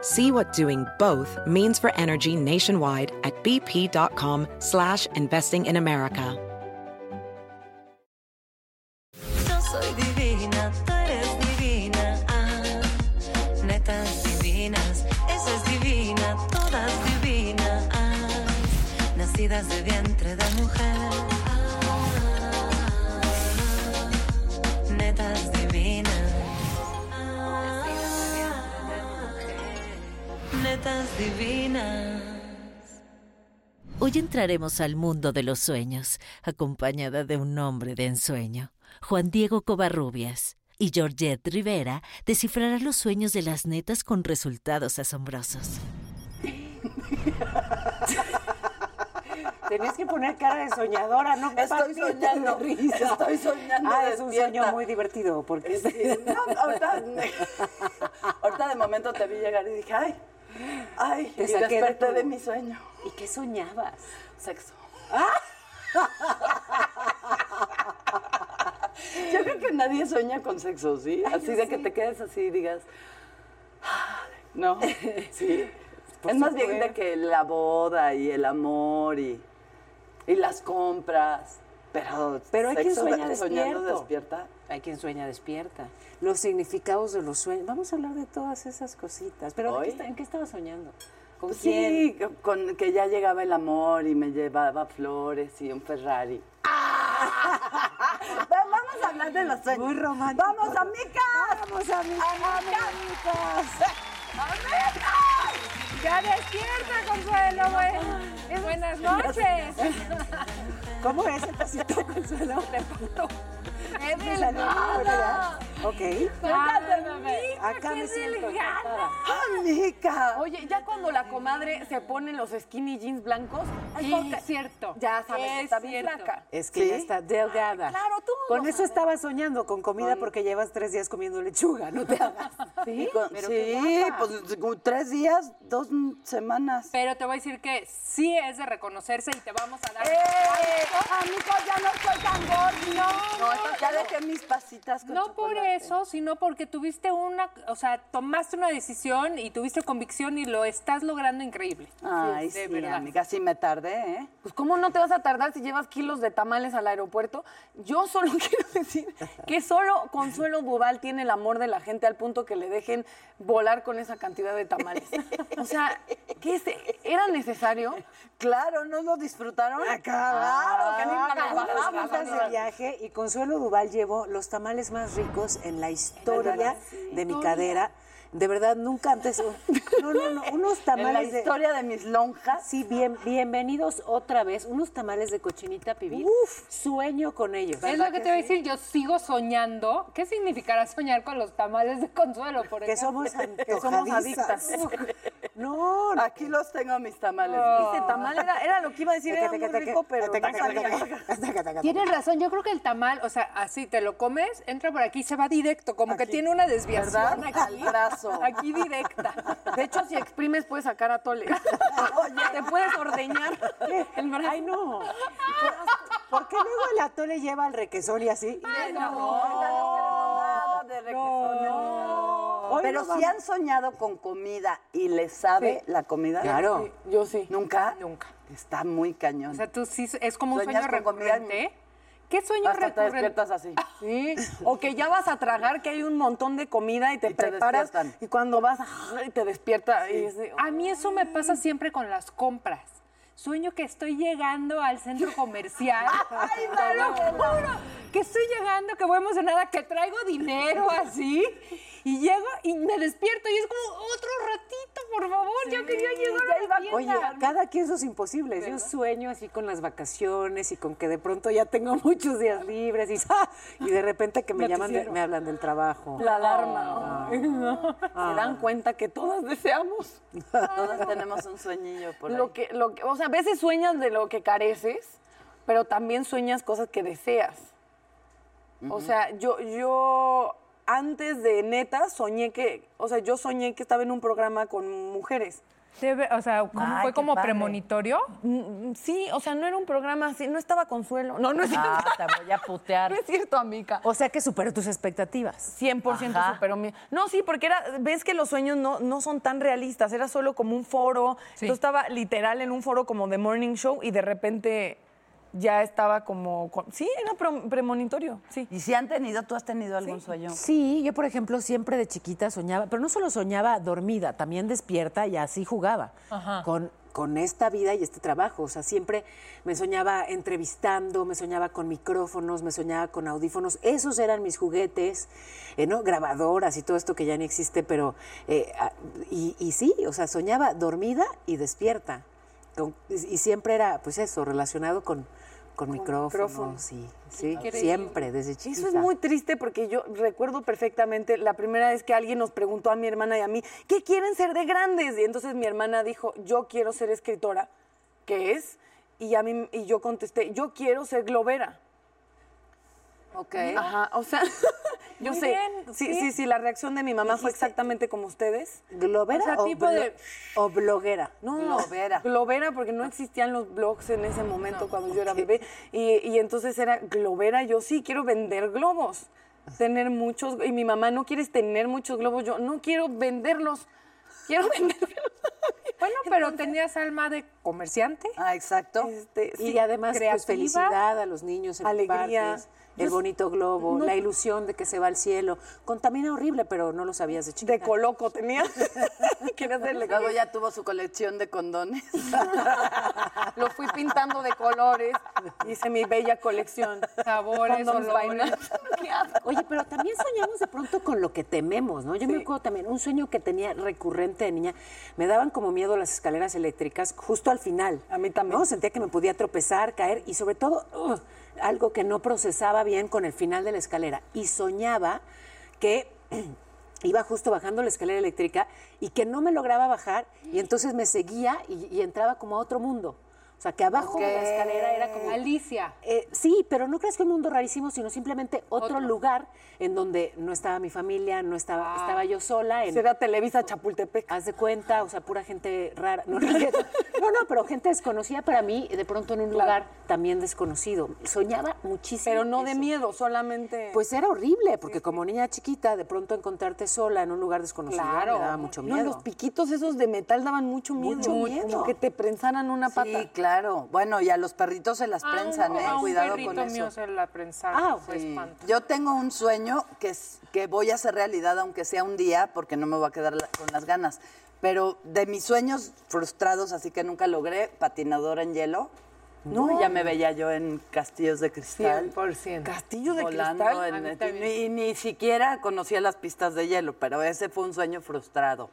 See what doing both means for energy nationwide at bp.com slash investing in America. Ah, divina, todas divinas. Ah, nacidas de vientre divinas. Hoy entraremos al mundo de los sueños, acompañada de un hombre de ensueño, Juan Diego Covarrubias. Y Georgette Rivera descifrará los sueños de las netas con resultados asombrosos. Tenías que poner cara de soñadora, no Estoy soñando, risa. estoy soñando Ah, es un despierta. sueño muy divertido, porque... Sí, no, ahorita, ahorita de momento te vi llegar y dije, ay, ay, Te y saqué de desperté tu- de mi sueño. ¿Y qué soñabas? Sexo. Yo creo que nadie sueña con sexo, ¿sí? Así de que te quedes así y digas, no, sí. Por es más bien de que la boda y el amor y, y las compras, pero, Pero hay quien sueña despierto. despierta. Hay quien sueña despierta. Los significados de los sueños. Vamos a hablar de todas esas cositas. Pero ¿de Hoy. qué está- ¿en qué estaba soñando? ¿Con Pues quién? Sí, con que ya llegaba el amor y me llevaba flores y un Ferrari. Vamos a hablar de los sueños. Muy romántico. ¡Vamos, amigas! ¡Vamos, amigas! Ya despierta, Consuelo, güey. Buenas noches. ¿Cómo es el pasito, Consuelo? Es ¿verdad? Ok. Acá me qué siento. ¡Amiga! Oye, ya cuando la comadre se pone los skinny jeans blancos, es Sí, porque- es cierto. Ya sabes, Es está bien flaca. Es que ¿Sí? ya está delgada. claro, tú Con eso sabes. estaba soñando, con comida, porque llevas tres días comiendo lechuga, no te hagas. Sí, con- Pero sí, pues tres días, dos semanas. Pero te voy a decir que sí es de reconocerse y te vamos a dar. ¡Eh! Amigos, ya no estoy tan gordo. No, ya dejé mis pasitas con No por chocolate. Eso, sino porque tuviste una, o sea, tomaste una decisión y tuviste convicción y lo estás logrando increíble. Ay, de sí, verdad. amiga, sí me tardé, ¿eh? Pues cómo no te vas a tardar si llevas kilos de tamales al aeropuerto. Yo solo quiero decir que solo Consuelo Duval tiene el amor de la gente al punto que le dejen volar con esa cantidad de tamales. O sea, ¿qué es? ¿Era necesario? Claro, ¿no lo disfrutaron? Ah, Claro, que Ah, bajamos, de amiga. viaje y Consuelo Duval llevó los tamales más ricos en la historia de mi cadera. De verdad, nunca antes. No, no, no. Unos En la tamales de. historia de mis lonjas. Sí, bien, bienvenidos otra vez. Unos tamales de cochinita pibil. Uf, sueño con ellos. Es lo que te voy a decir, yo sigo soñando. ¿Qué significará soñar con los tamales de consuelo, por Que ejemplo? somos Que somos adictas. No, no. Aquí los tengo mis tamales. Ese tamal era, era lo que iba a decir, era muy rico, pero no. Tienes razón, yo creo que el tamal, o sea, así te lo comes, entra por aquí y se va directo, como que tiene una desviación ¿Verdad? aquí, Aquí directa. De hecho, si exprimes puedes sacar a tole. te puedes ordeñar el brazo. Ay, no. ¿Por qué luego el atole lleva el requesón y así? Nada de requesón, no. Hoy Pero no si vamos- han soñado con comida y les sabe la comida. Claro. Yo sí. ¿Nunca? Nunca. Está muy cañón. O sea, tú sí, es como un sueño recurrente. ¿Qué sueño Hasta te despiertas así. Sí, o que ya vas a tragar, que hay un montón de comida y te Y te preparas despiertan. y cuando vas ay, te despierta y es de- A mí eso me pasa siempre con las compras. sueño que estoy llegando al centro comercial. ¡Ay, te lo juro! Que estoy llegando, que voy emocionada, que traigo dinero así. Y llego y me despierto y es como otro ratito, por favor. yo quería llegar a la Oye, tienda. cada quien sus imposibles. Yo sueño así con las vacaciones y con que de pronto ya tengo muchos días libres y, ¡ah! y de repente que me llaman, de- me hablan del trabajo. La alarma. Se dan cuenta que todas deseamos Todos tenemos un sueñillo por ahí. lo que, lo que, o sea, a veces sueñas de lo que careces, pero también sueñas cosas que deseas. O sea, yo, yo antes de neta soñé que, o sea, yo soñé que estaba en un programa con mujeres. Debe- o sea, ¿cómo Ay, fue como padre. premonitorio? Mm, Sí, o sea, no era un programa así, no estaba Consuelo. No, no es cierto. Ah, te voy a putear. No es cierto, amiga. O sea que superó tus expectativas. 100% Ajá. superó mi... No, sí, porque era, ves que los sueños no, no son tan realistas, era solo como un foro. Sí. Yo estaba literal en un foro como de Morning Show y de repente ya estaba como... con- Sí, era pre- premonitorio, sí. ¿Y si han tenido, tú has tenido algún sueño? Sí, yo por ejemplo siempre de chiquita soñaba, pero no solo soñaba dormida, también despierta y así jugaba con, con esta vida y este trabajo. O sea, siempre me soñaba entrevistando, me soñaba con micrófonos, me soñaba con audífonos. Esos eran mis juguetes, eh, ¿no? Grabadoras y todo esto que ya ni existe, pero... eh, y, y sí, o sea, soñaba dormida y despierta. Con- y siempre era, pues eso, relacionado con, con micrófonos. micrófonos. Sí, sí, siempre, desde chiquita. Eso es muy triste porque yo recuerdo perfectamente la primera vez que alguien nos preguntó a mi hermana y a mí, ¿qué quieren ser de grandes? Y entonces mi hermana dijo, yo quiero ser escritora, ¿qué es? Y, a mí, y yo contesté, yo quiero ser globera. Ok. Ajá, o sea, yo Muy sé. bien, sí, sí. sí, sí, la reacción de mi mamá fue exactamente como ustedes. ¿Globera O sea, o, tipo blo- de- o bloguera? No, Globera. Globera, porque no existían los blogs en ese momento cuando yo era bebé. Y, y entonces era globera, yo sí quiero vender globos. Tener muchos, y mi mamá no quieres tener muchos globos, yo no quiero venderlos, quiero venderlos. Bueno, pero tenías alma de comerciante. Ah, exacto. Este, Y sí. además, creativa. pues felicidad a los niños en Alegría. parques, el bonito globo, la ilusión de que se va al cielo. Contamina horrible, pero no lo sabías de chiquita. de coloco tenía. Luego ya tuvo su colección de condones. Lo fui pintando de colores, hice mi bella colección. Sabores, olores. Oye, pero también soñamos de pronto con lo que tememos, ¿no? Yo me acuerdo también, un sueño que tenía recurrente de niña, me daban como miedo las escaleras eléctricas justo al final. A mí también. ¿no? Sentía que me podía tropezar, caer y sobre todo algo que no procesaba bien con el final de la escalera. Y soñaba que iba justo bajando la escalera eléctrica y que no me lograba bajar y entonces me seguía y, entraba como a otro mundo. O sea, que abajo de la escalera era como... Alicia. Eh, sí, pero no crees que un mundo rarísimo, sino simplemente otro, lugar en donde no estaba mi familia, no estaba, estaba yo sola. En, Será Televisa Chapultepec. Haz de cuenta, o sea, pura gente rara. No, no, no, no, pero gente desconocida para mí, de pronto en un lugar también desconocido. Soñaba muchísimo. Pero no de miedo, solamente. Pues era horrible, porque como niña chiquita, de pronto encontrarte sola en un lugar desconocido Claro. me daba mucho No, miedo. los piquitos esos de metal daban mucho miedo. Mucho miedo. Como que te prensaran una pata. Claro. Bueno, y a los perritos se las A un- prensan, ¿eh? a un Cuidado perrito con mío eso. se la prensaron. Ah, fue Sí. Yo tengo un sueño que, es- que voy a hacer realidad, aunque sea un día, porque no me voy a quedar la- con las ganas. Pero de mis sueños frustrados, así que nunca logré, patinadora en hielo. No, ya me veía yo en castillos de cristal. 100%. Castillo de volando cristal. en- y, ni siquiera conocía las pistas de hielo, pero ese fue un sueño frustrado.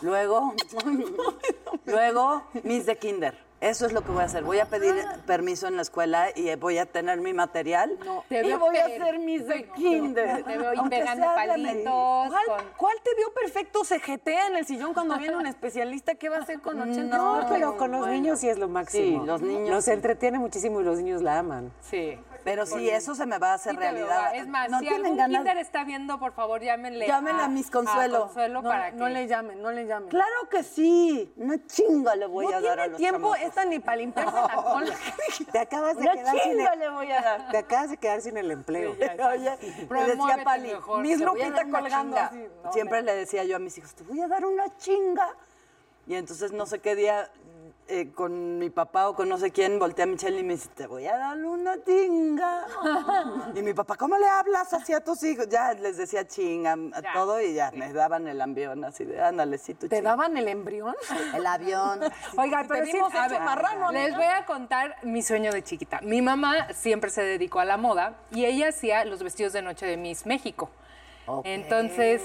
Luego, luego, Miss de Kinder. Eso es lo que voy a hacer. Voy a pedir permiso en la escuela y voy a tener mi material. Te y voy a hacer Miss de Kinder. Te veo pegando palitos. ¿Cuál, con- cuál te vio perfecto CGT en el sillón cuando viene un especialista? ¿Qué va a hacer con 80 No, pero con los bueno. niños sí es lo máximo. Sí, los niños Nos sí. entretiene muchísimo y los niños la aman. Sí. Pero sí, eso se me va a hacer Sí realidad. Es más, no si tienen algún ganas. kinder está viendo, por favor, llámenle. Llámenle a Miss Consuelo. Consuelo No, para no que... le llamen, no le llamen. Claro que sí. Una chinga le voy no a dar a tiene los tiempo chamacos. esta ni para limpiarse la cola. Te acabas de quedar sin chinga el, le voy a dar. te acabas de quedar sin el empleo. Oye, le decía Pali, mejor. A Lupita colgando. así. No, Siempre le decía yo a mis hijos, te voy a dar una chinga. Y entonces no sé qué día eh, con mi papá o con no sé quién, volteé a Michelle y me dice, te voy a dar una tinga. y mi papá, ¿cómo le hablas así a tus hijos? Ya les decía chinga a Ya. todo y ya me daban el avión así de, ándale, sí, tú ¿Te chinga". daban el embrión? El avión. Oigan, pero sí, a hecho ver, marrano, les voy a contar mi sueño de chiquita. Mi mamá siempre se dedicó a la moda y ella hacía los vestidos de noche de Miss México. Entonces,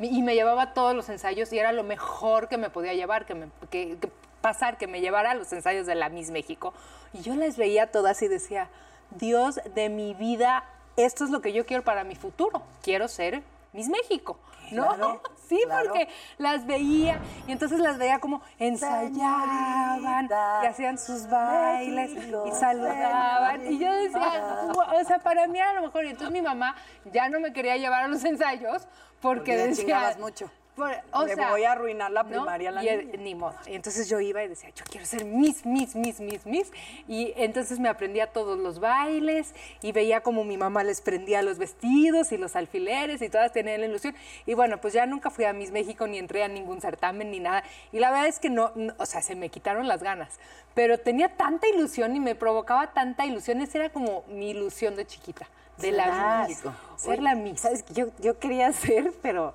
y me llevaba todos los ensayos y era lo mejor que me podía llevar, que me, que- que pasar, que me llevara a los ensayos de la Miss México. Y yo las veía todas y decía, Dios de mi vida, esto es lo que yo quiero para mi futuro. Quiero ser Miss México. ¿No? sí, claro. porque las veía y entonces las veía como ensayaban y hacían sus bailes y saludaban y yo decía, o sea, para mí era lo mejor y entonces mi mamá ya no me quería llevar a los ensayos porque, Porque decía, mucho. Por- o Le sea, voy a arruinar la ¿no? primaria a la Y niña. ni modo. Y entonces yo iba y decía, yo quiero ser Miss, Miss, Miss, Miss, Miss. Y entonces me aprendía todos los bailes y veía como mi mamá les prendía los vestidos y los alfileres y todas tenían la ilusión. Y bueno, pues ya nunca fui a Miss México ni entré a ningún certamen ni nada. Y la verdad es que no, no- o sea, se me quitaron las ganas. Pero tenía tanta ilusión y me provocaba tanta ilusión. Esa era como mi ilusión de chiquita, de la. Miss. Ser la Miss. ¿Sabes? Yo, yo quería ser, pero,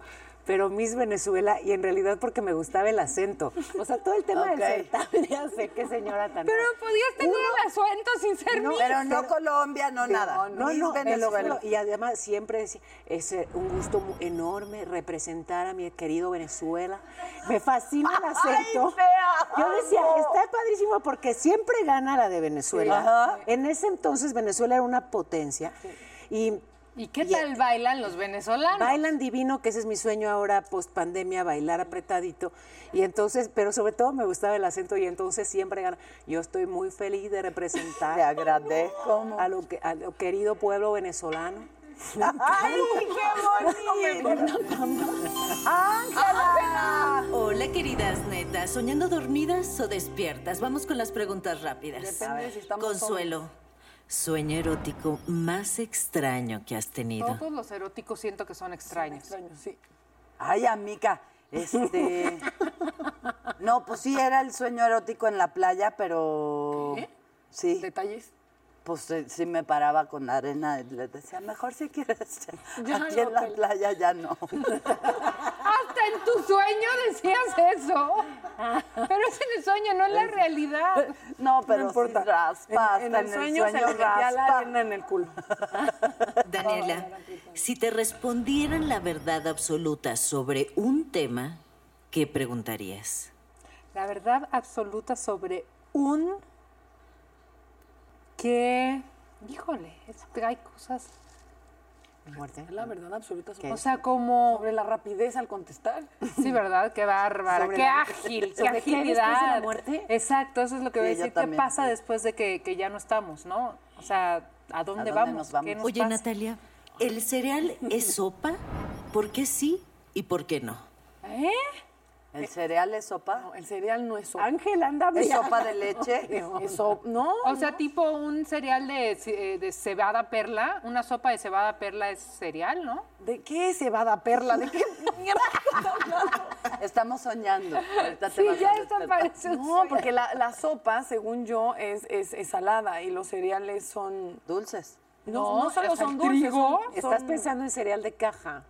pero Miss Venezuela, y en realidad porque me gustaba el acento. O sea, todo el tema del certamen, ya sé qué señora tan... Pero podías tener el asuento sin ser Miss. Pero no Colombia, no nada. No, Miss no, Venezuela. Y además siempre decía, es eh, un gusto enorme representar a mi querido Venezuela. Me fascina el acento. te Yo decía, está padrísimo porque siempre gana la de Venezuela. En ese entonces Venezuela era una potencia. Y ¿Y qué tal bailan los venezolanos? Bailan divino, que ese es mi sueño ahora, post pandemia, bailar apretadito. Y entonces, pero sobre todo me gustaba el acento y entonces siempre gana. Yo estoy muy feliz de representar Te agradezco. a lo, que, a lo querido pueblo venezolano. ¡Ay, qué bonito! ¡Ángela! Hola, queridas netas. ¿Soñando dormidas o despiertas? Vamos con las preguntas rápidas. Depende de si estamos Consuelo, sueño erótico más extraño que has tenido. Todos los eróticos siento que son extraños. Extraño, sí. Ay, amiga, este... No, pues sí, era el sueño erótico en la playa, pero... Sí, Detalles. Pues eh, sí me paraba con la arena y le decía, mejor si quieres. Ya Aquí no, en la playa ya no. Hasta en tu sueño decías eso. Pero es en el sueño, no en la realidad. No, pero no importa. sí raspa, en, en hasta el sueño, se le la arena en el culo. Daniela, si te respondieran la verdad absoluta sobre un tema, ¿qué preguntarías? La verdad absoluta sobre un que, híjole, es que hay cosas. Muerte. Es la verdad absoluta. O sea, como. sobre la rapidez al contestar. Sí, ¿verdad? Qué bárbara, qué la- ágil, qué ¿Sobre qué de la agilidad. muerte? Exacto, eso es lo que voy a decir. ¿Qué pasa sí. después de que, que ya no estamos, no? O sea, ¿a dónde, dónde vamos? nos vamos? ¿Qué nos Oye, pasa? Natalia, ¿el cereal es sopa? ¿Por qué sí y por qué no? ¿Eh? ¿El cereal es sopa? No, el cereal no es sopa. Ángel, anda ¿Es bien. sopa de leche? Es sop- no. O sea, tipo un cereal de, ce- de cebada perla, una sopa de cebada perla es cereal, ¿no? ¿De qué cebada perla? ¿De qué mierda? Estamos soñando. Ahorita Sí, ya está parece No, sueño. porque la, la sopa, según yo, es, es, es salada y los cereales son... Dulces. No, No, no solo son dulces. trigo, son- Estás son- pensando en cereal de caja.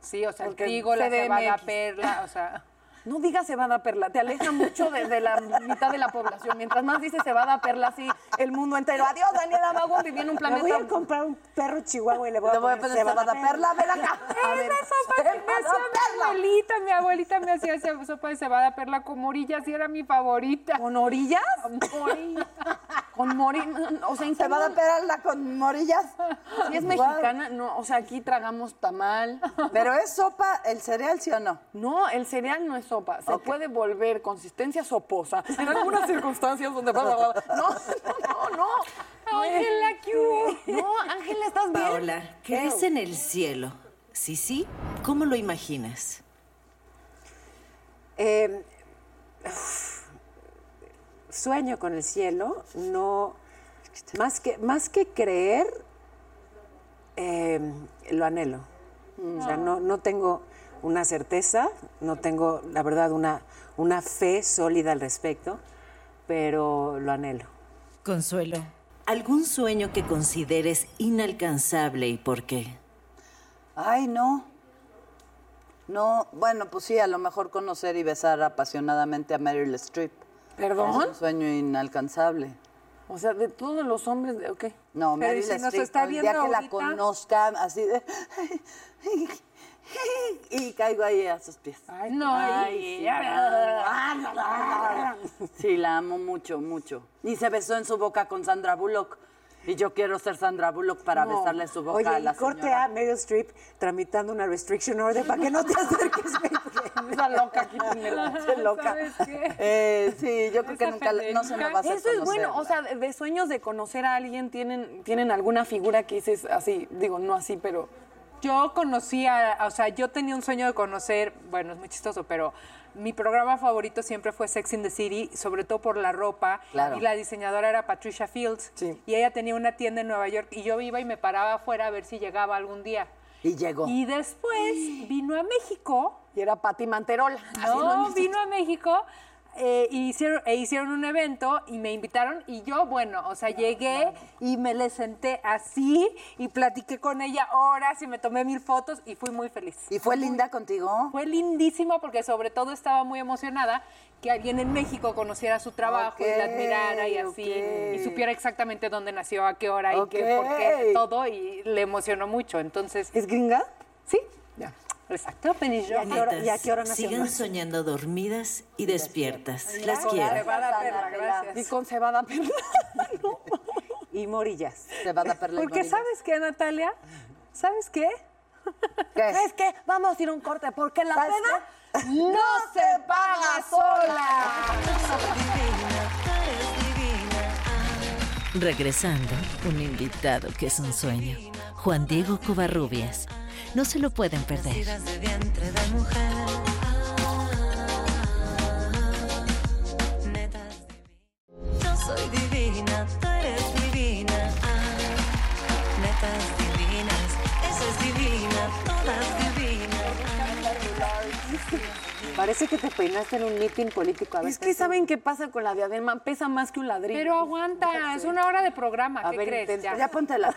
Sí, o sea, el trigo, la cebada perla, o sea... No digas cebada perla, te aleja mucho de, de la mitad de la población. Mientras más dices cebada perla, así el mundo entero. Adiós, Daniela Mago, viví en un Me planeta. voy a comprar un perro chihuahua y le voy a, Le voy a poner cebada perla, ven acá. Esa sopa que me hacía mi abuelita, mi abuelita me hacía esa sopa de cebada perla con morillas y era mi favorita. ¿Con orillas? Morillas. Con morillas. O sea, ¿en qué ¿Cebada mundo? perla con morillas? Si es mexicana, no, o sea, aquí tragamos tamal. ¿Pero es sopa el cereal, sí o no? No, el cereal no es sopa. Se puede volver consistencia soposa. En algunas circunstancias donde... bla, bla, bla. No, no, no. Ángela, ¿qué? No, Ángela, ¿estás bien? Paola, ¿crees en el cielo? Sí, sí. ¿Cómo lo imaginas? Eh, uf, sueño con el cielo, no, más que, más que creer, eh, lo anhelo. O sea, no, no tengo una certeza, no tengo, la verdad, una, una fe sólida al respecto, pero lo anhelo. Consuelo, ¿algún sueño que consideres inalcanzable y por qué? Ay, no. No, bueno, pues sí, a lo mejor conocer y besar apasionadamente a Meryl Streep. ¿Perdón? Es un sueño inalcanzable. O sea, de todos los hombres, de- ok. No, Pero Meryl si Streep, el día que la ahorita- conozca, así de... Y caigo ahí a sus pies. Ay, no. Ay, sí. Sí, la amo mucho, mucho. Y se besó en su boca con Sandra Bullock. Y yo quiero ser Sandra Bullock para besarle su boca Oye, a y la corte señora. a Meryl Streep tramitando una restriction order para que no te acerques. Esa loca. Qué loca. ¿Sabes qué? Eh, sí, yo creo que nunca no se me va a hacer Eso es bueno, o sea, de, de sueños de conocer a alguien, ¿tienen, ¿tienen alguna figura que dices así? Digo, no así, pero... Yo conocía, o sea, yo tenía un sueño de conocer, bueno, es muy chistoso, pero mi programa favorito siempre fue Sex in the City, sobre todo por la ropa. Claro. Y la diseñadora era Patricia Fields. Sí. Y ella tenía una tienda en Nueva York y yo iba y me paraba afuera a ver si llegaba algún día. Y llegó. Y después vino a México. Y era Pati Manterola. No, vino a México eh, hicieron, e hicieron un evento y me invitaron y yo, bueno, o sea, llegué y me le senté así y platiqué con ella horas y me tomé mil fotos y fui muy feliz. ¿Y fue linda contigo? Fue lindísimo porque sobre todo estaba muy emocionada que alguien en México conociera su trabajo y la admirara y así y supiera exactamente dónde nació, a qué hora y qué, por qué, todo y le emocionó mucho. Entonces, ¿Es gringa? sí, Penny ¿Y hora, y a qué hora? Sigan soñando dormidas y despiertas. Las Gracias, quiero. Cebada Perla, gracias. Y con cebada perla. Y morillas. Se va a dar perla y Porque. ¿sabes qué, Natalia? ¿Sabes qué? ¿Qué? ¿Sabes qué? Vamos a ir a un corte porque la ¿Sabes peda no se paga sola. Regresando, un invitado que es un sueño. Juan Diego Covarrubias. No se lo pueden perder. Nacidas de vientre de mujer. Netas divinas. Yo soy divina, tú eres divina. Ah, netas divinas, esa es divina, todas divinas. Parece que te peinaste en un mitin político. A ver, Es que ¿saben qué pasa con la diadema? Pesa más que un ladrillo. Pero aguanta, es una hora de programa, A ¿qué ver, crees? Ya. Ya póntela.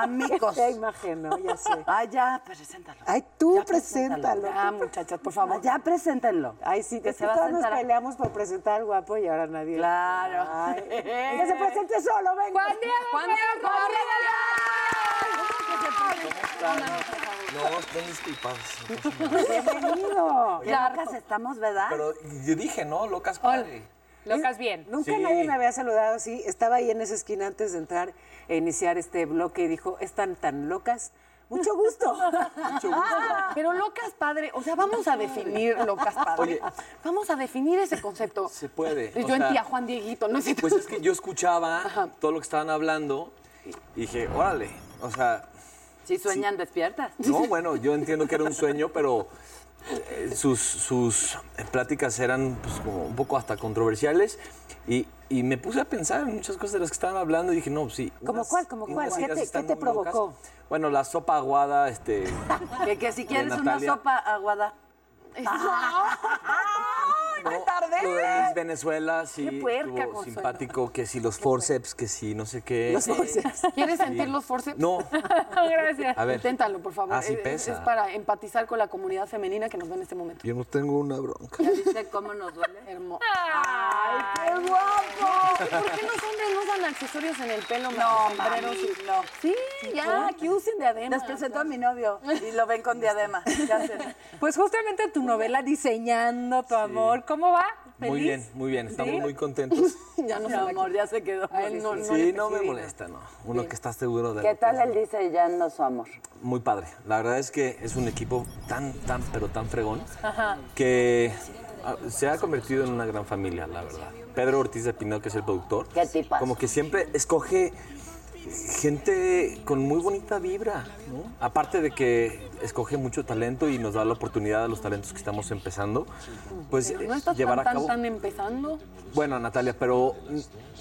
Amigos. Qué imagen, ¿no? Ya sé. Ah, ya, preséntalo. Ay, tú Ya preséntalo. Ah, muchachas, por favor. Ah, ya, preséntenlo. Ay, sí, que es se que va a todos nos sentar. a- peleamos por presentar al guapo y ahora nadie. Claro. Ay, que se presente solo, venga. Juan Diego, Juan Diego No, están disculpados. Bienvenido. Qué locas estamos, ¿verdad? Pero yo dije, ¿no? Locas padre. Locas bien. Nunca Sí. nadie me había saludado así. Estaba ahí en esa esquina antes de entrar e iniciar este bloque y dijo, están tan locas. Mucho gusto. Pero locas padre, o sea, vamos a definir locas padre. Oye. vamos a definir ese concepto. Se puede. Yo en tía Juan Dieguito, no sé. Pues es que yo escuchaba todo lo que estaban hablando y dije, órale, o sea, Sí, sueñan despiertas. no, bueno, yo entiendo que era un sueño, pero eh, sus, sus pláticas eran pues, como un poco hasta controversiales y, y me puse a pensar en muchas cosas de las que estaban hablando y dije, no, pues sí. ¿Cómo unas- cuál, cómo cuál? ¿Qué te- qué te locas. provocó? Bueno, la sopa aguada, este... Que, que si quieres una sopa aguada. No, Lo de Miss Venezuela, sí, Qué puerca, estuvo Consuelo. simpático, que si los forceps, que si no sé qué. Los forceps. ¿Quieres sentir los forceps? No, Gracias. a ver. Inténtalo, por favor. Ah, sí Es- pesa. Es para empatizar con la comunidad femenina que nos ve en este momento. Yo no tengo una bronca. ¿Ya viste cómo nos duele? Hermoso. ¡Ay, qué guapo! ¿Por qué los hombres no usan accesorios en el pelo? No, sombreros y- no. Sí, ya, que usen diadema. Les presento a mi novio y lo ven con diadema. ¿Qué hacen? Pues justamente tu novela Diseñando tu amor, ¿cómo va? Muy bien, muy bien. Estamos ¿Sí? muy contentos. Ya no va amor, ya se quedó. A él no- no Sí, no me molesta, ¿no? Uno que está seguro de... ¿Qué lo tal que él dice ya no su amor? Muy padre. La verdad es que es un equipo tan, tan, pero tan fregón que ah, se ha convertido en una gran familia, la verdad. Pedro Ortiz de Pinó, que es el productor. Qué tipazo. Como que siempre escoge gente con muy bonita vibra, ¿no? Aparte de que escoge mucho talento y nos da la oportunidad a los talentos que estamos empezando, pues Pero no estás llevar tan, a tan, cabo. tan empezando. Bueno, Natalia, pero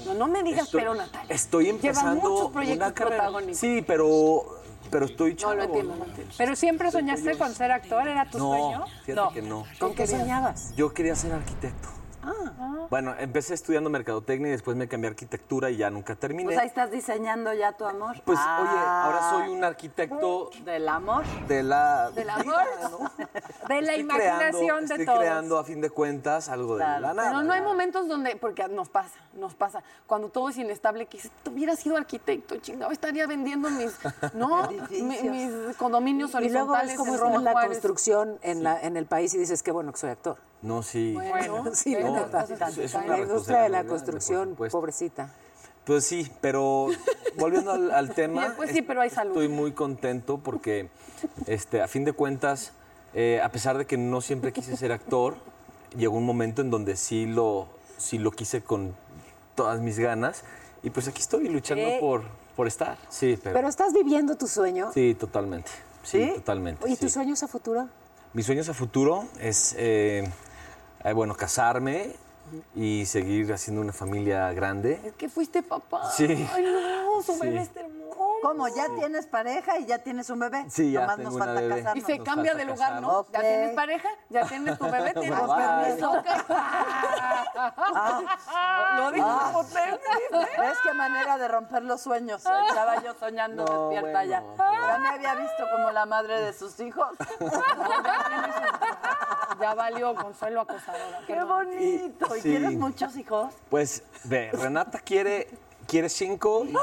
No, no me digas estoy, pero, Natalia. estoy Lleva empezando muchos proyectos una carrera. protagónicos. Sí, pero pero estoy No, chavo. lo entiendo, lo entiendo. ¿Pero siempre soñaste con ser actor? ¿Era tu No, sueño? fíjate que no. ¿Con qué soñabas? Yo quería ser arquitecto. Ah. Bueno, empecé estudiando mercadotecnia y después me cambié a arquitectura y ya nunca terminé. Pues ahí estás diseñando ya tu amor. Pues, Ah. oye, ahora soy un arquitecto Del amor. de la... Del amor. De la Estoy imaginación creando, de estoy todos. creando, a fin de cuentas, algo de la nada. Pero no hay momentos donde, porque nos pasa, nos pasa, cuando todo es inestable, que dices, tuviera sido arquitecto, chingado, estaría vendiendo mis, ¿no? Mi- mis condominios Y luego horizontales ves cómo en está Roma la Juárez. construcción en, la, en el país y dices, qué bueno que soy actor. No, sí. Bueno, Sí, cosas Es una La industria de la construcción, pobrecita. Pues sí, pero volviendo al, al tema. Después sí, pero hay salud. Estoy muy contento porque, este, a fin de cuentas, eh, a pesar de que no siempre quise ser actor, llegó un momento en donde sí lo, sí lo quise con todas mis ganas. Y pues aquí estoy luchando Eh. por, por estar. Sí, pero. Pero estás viviendo tu sueño. sí, totalmente. Sí, ¿Sí? totalmente. ¿Y sí. tus sueños a futuro? Mis sueños a futuro es, eh, eh, bueno, casarme y seguir haciendo una familia grande. Es que fuiste papá. Sí. Ay, no, su Sí. bebé está hermoso. ¿Cómo? ¿Ya tienes pareja y ya tienes un bebé? Sí, ya Nomás tengo nos una falta bebé. Y casarnos. se Nos cambia de lugar, ¿no? casarnos. Ya tienes pareja, ya tienes tu bebé, tienes permiso. ok. Lo dijo Ah. como te ¿Ves qué manera de romper los sueños? Estaba yo soñando No, despierta bueno. ya. Ya me había visto como la madre de sus hijos. Ya valió Consuelo acosadora. ¡Qué bonito! ¿Y Sí. tienes muchos hijos? Pues, ve, Renata quiere, quiere cinco y yo,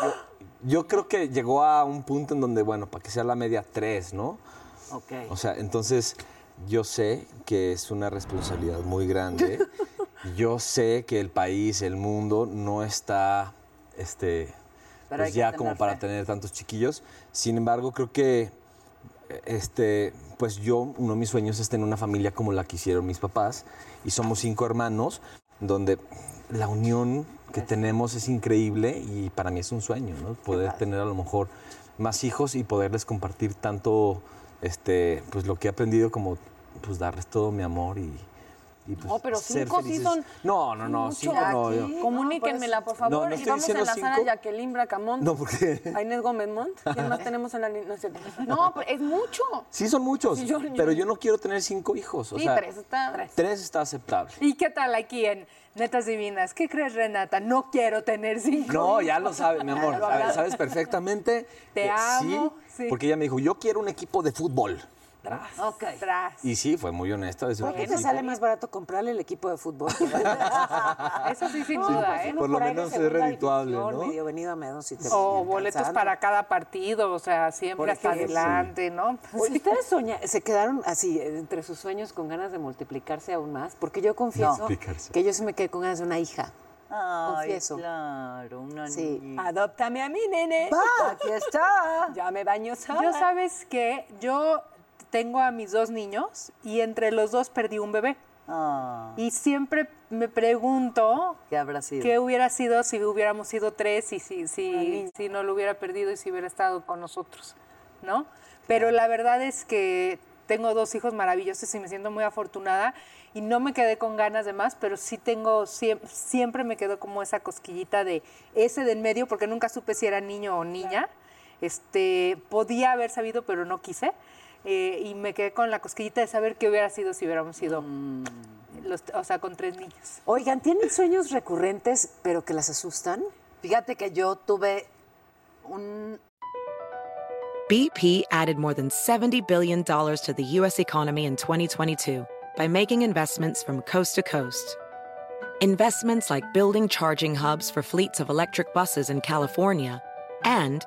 yo creo que llegó a un punto en donde, bueno, para que sea la media, tres, ¿no? Ok. O sea, entonces yo sé que es una responsabilidad muy grande. yo sé que el país, el mundo, no está este, Pero pues ya como para tener tantos chiquillos. Sin embargo, creo que este, pues yo, uno de mis sueños es tener una familia como la que hicieron mis papás. Y somos cinco hermanos, donde la unión que tenemos es increíble y para mí es un sueño, ¿no? Poder tener a lo mejor más hijos y poderles compartir tanto, este, pues lo que he aprendido como, pues darles todo mi amor y... y, pues, No, pero cinco sí son No, no, no, cinco no. yo- Comuníquenmela, por favor. No, no y vamos a diciendo enlazar a cinco. Jacqueline Bracamont. No, porque... A Inés Gómez Montt. ¿Quién más tenemos en la línea? No, pero es mucho. Sí, son muchos, Sí, yo- yo- pero yo no quiero tener cinco hijos. O Sí, sea, tres está. tres está aceptable. ¿Y qué tal aquí en Netas Divinas? ¿Qué crees, Renata? No quiero tener cinco. No, hijos. ya lo sabes, mi amor. Sabes, perfectamente. Te que amo, Sí, sí. porque ella me dijo, yo quiero un equipo de fútbol. Ok. Tras. Y sí, fue muy honesta ¿Por qué te sale más barato comprarle el equipo de fútbol? Eso sí, sin duda, ¿eh? Por lo menos es redituable, ¿no? Medio venido a menos si te O boletos para cada partido, o sea, siempre hasta adelante, ¿no? Oye, ¿Ustedes soña- se quedaron así entre sus sueños con ganas de multiplicarse aún más? Porque yo confieso Multiplicarse. que yo sí me quedé con ganas de una hija. Ay, Confieso. claro, una Sí. niña. Adóptame a mí, nene. Aquí está. Ya me baño sola. Yo sabes que yo tengo a mis dos niños y entre los dos perdí un bebé. Ah, Y siempre me pregunto ¿Qué habrá sido? qué hubiera sido si hubiéramos sido tres y si, si, si no lo hubiera perdido y si hubiera estado con nosotros, ¿no? Pero la verdad es que tengo dos hijos maravillosos y me siento muy afortunada y no me quedé con ganas de más, pero sí tengo, siempre, siempre me quedó como esa cosquillita de ese del medio, porque nunca supe si era niño o niña. Este, podía haber sabido, pero no quise. Eh, y me quedé con la cosquillita de saber qué hubiera sido si hubiéramos sido, los, o sea, con tres niños. Oigan, ¿tienen sueños recurrentes pero que las asustan? Fíjate que yo tuve un BP added more than $70 billion to the U.S. economy in 2022 by making investments from coast to coast. Investments like building charging hubs for fleets of electric buses in California and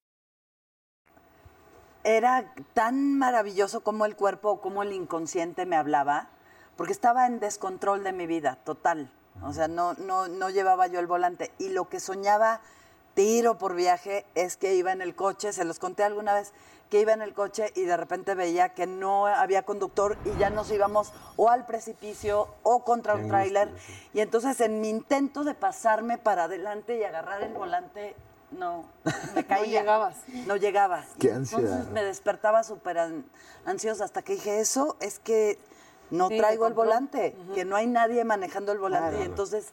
Era tan maravilloso como el cuerpo, como el inconsciente me hablaba, porque estaba en descontrol de mi vida, total. O sea, no, no, no llevaba yo el volante. Y lo que soñaba tiro por viaje es que iba en el coche, se los conté alguna vez, que iba en el coche y de repente veía que no había conductor y ya nos íbamos o al precipicio o contra un tráiler. Y entonces en mi intento de pasarme para adelante y agarrar el volante, no, me caía. llegabas. No llegaba. Qué Y entonces ansiedad. me despertaba súper an- ansiosa hasta que dije, eso es que no Sí, traigo el volante, que no hay nadie manejando el volante. Y entonces,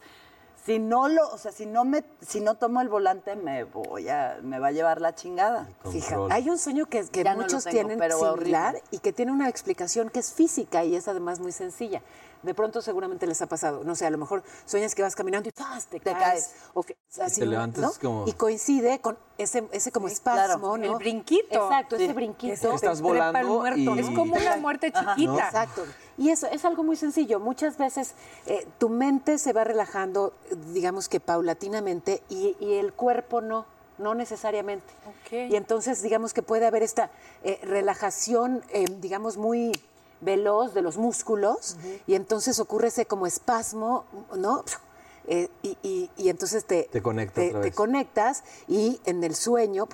si no lo, o sea, si no me, si no tomo el volante, me voy a, me va a llevar la chingada. Fija, hay un sueño que, no muchos tengo, tienen pero similar horrible. y que tiene una explicación que es física y es además muy sencilla. De pronto seguramente les ha pasado, no sé, a lo mejor sueñas que vas caminando y te, Te caes, o que así, te levantas ¿no? como- y coincide con ese, ese como espasmo, claro. ¿no? El brinquito. Exacto, Sí. ese brinquito. Estás volando muerto. y- Es como una muerte chiquita. Exacto. Y eso es algo muy sencillo. Muchas veces eh, tu mente se va relajando, digamos que paulatinamente, y, y el cuerpo no, no necesariamente. Y entonces, digamos que puede haber esta eh, relajación, eh, digamos, muy veloz de los músculos, y entonces ocurre ese como espasmo, ¿no? Eh, y, y- y entonces te, Te conecta te, te conectas y en el sueño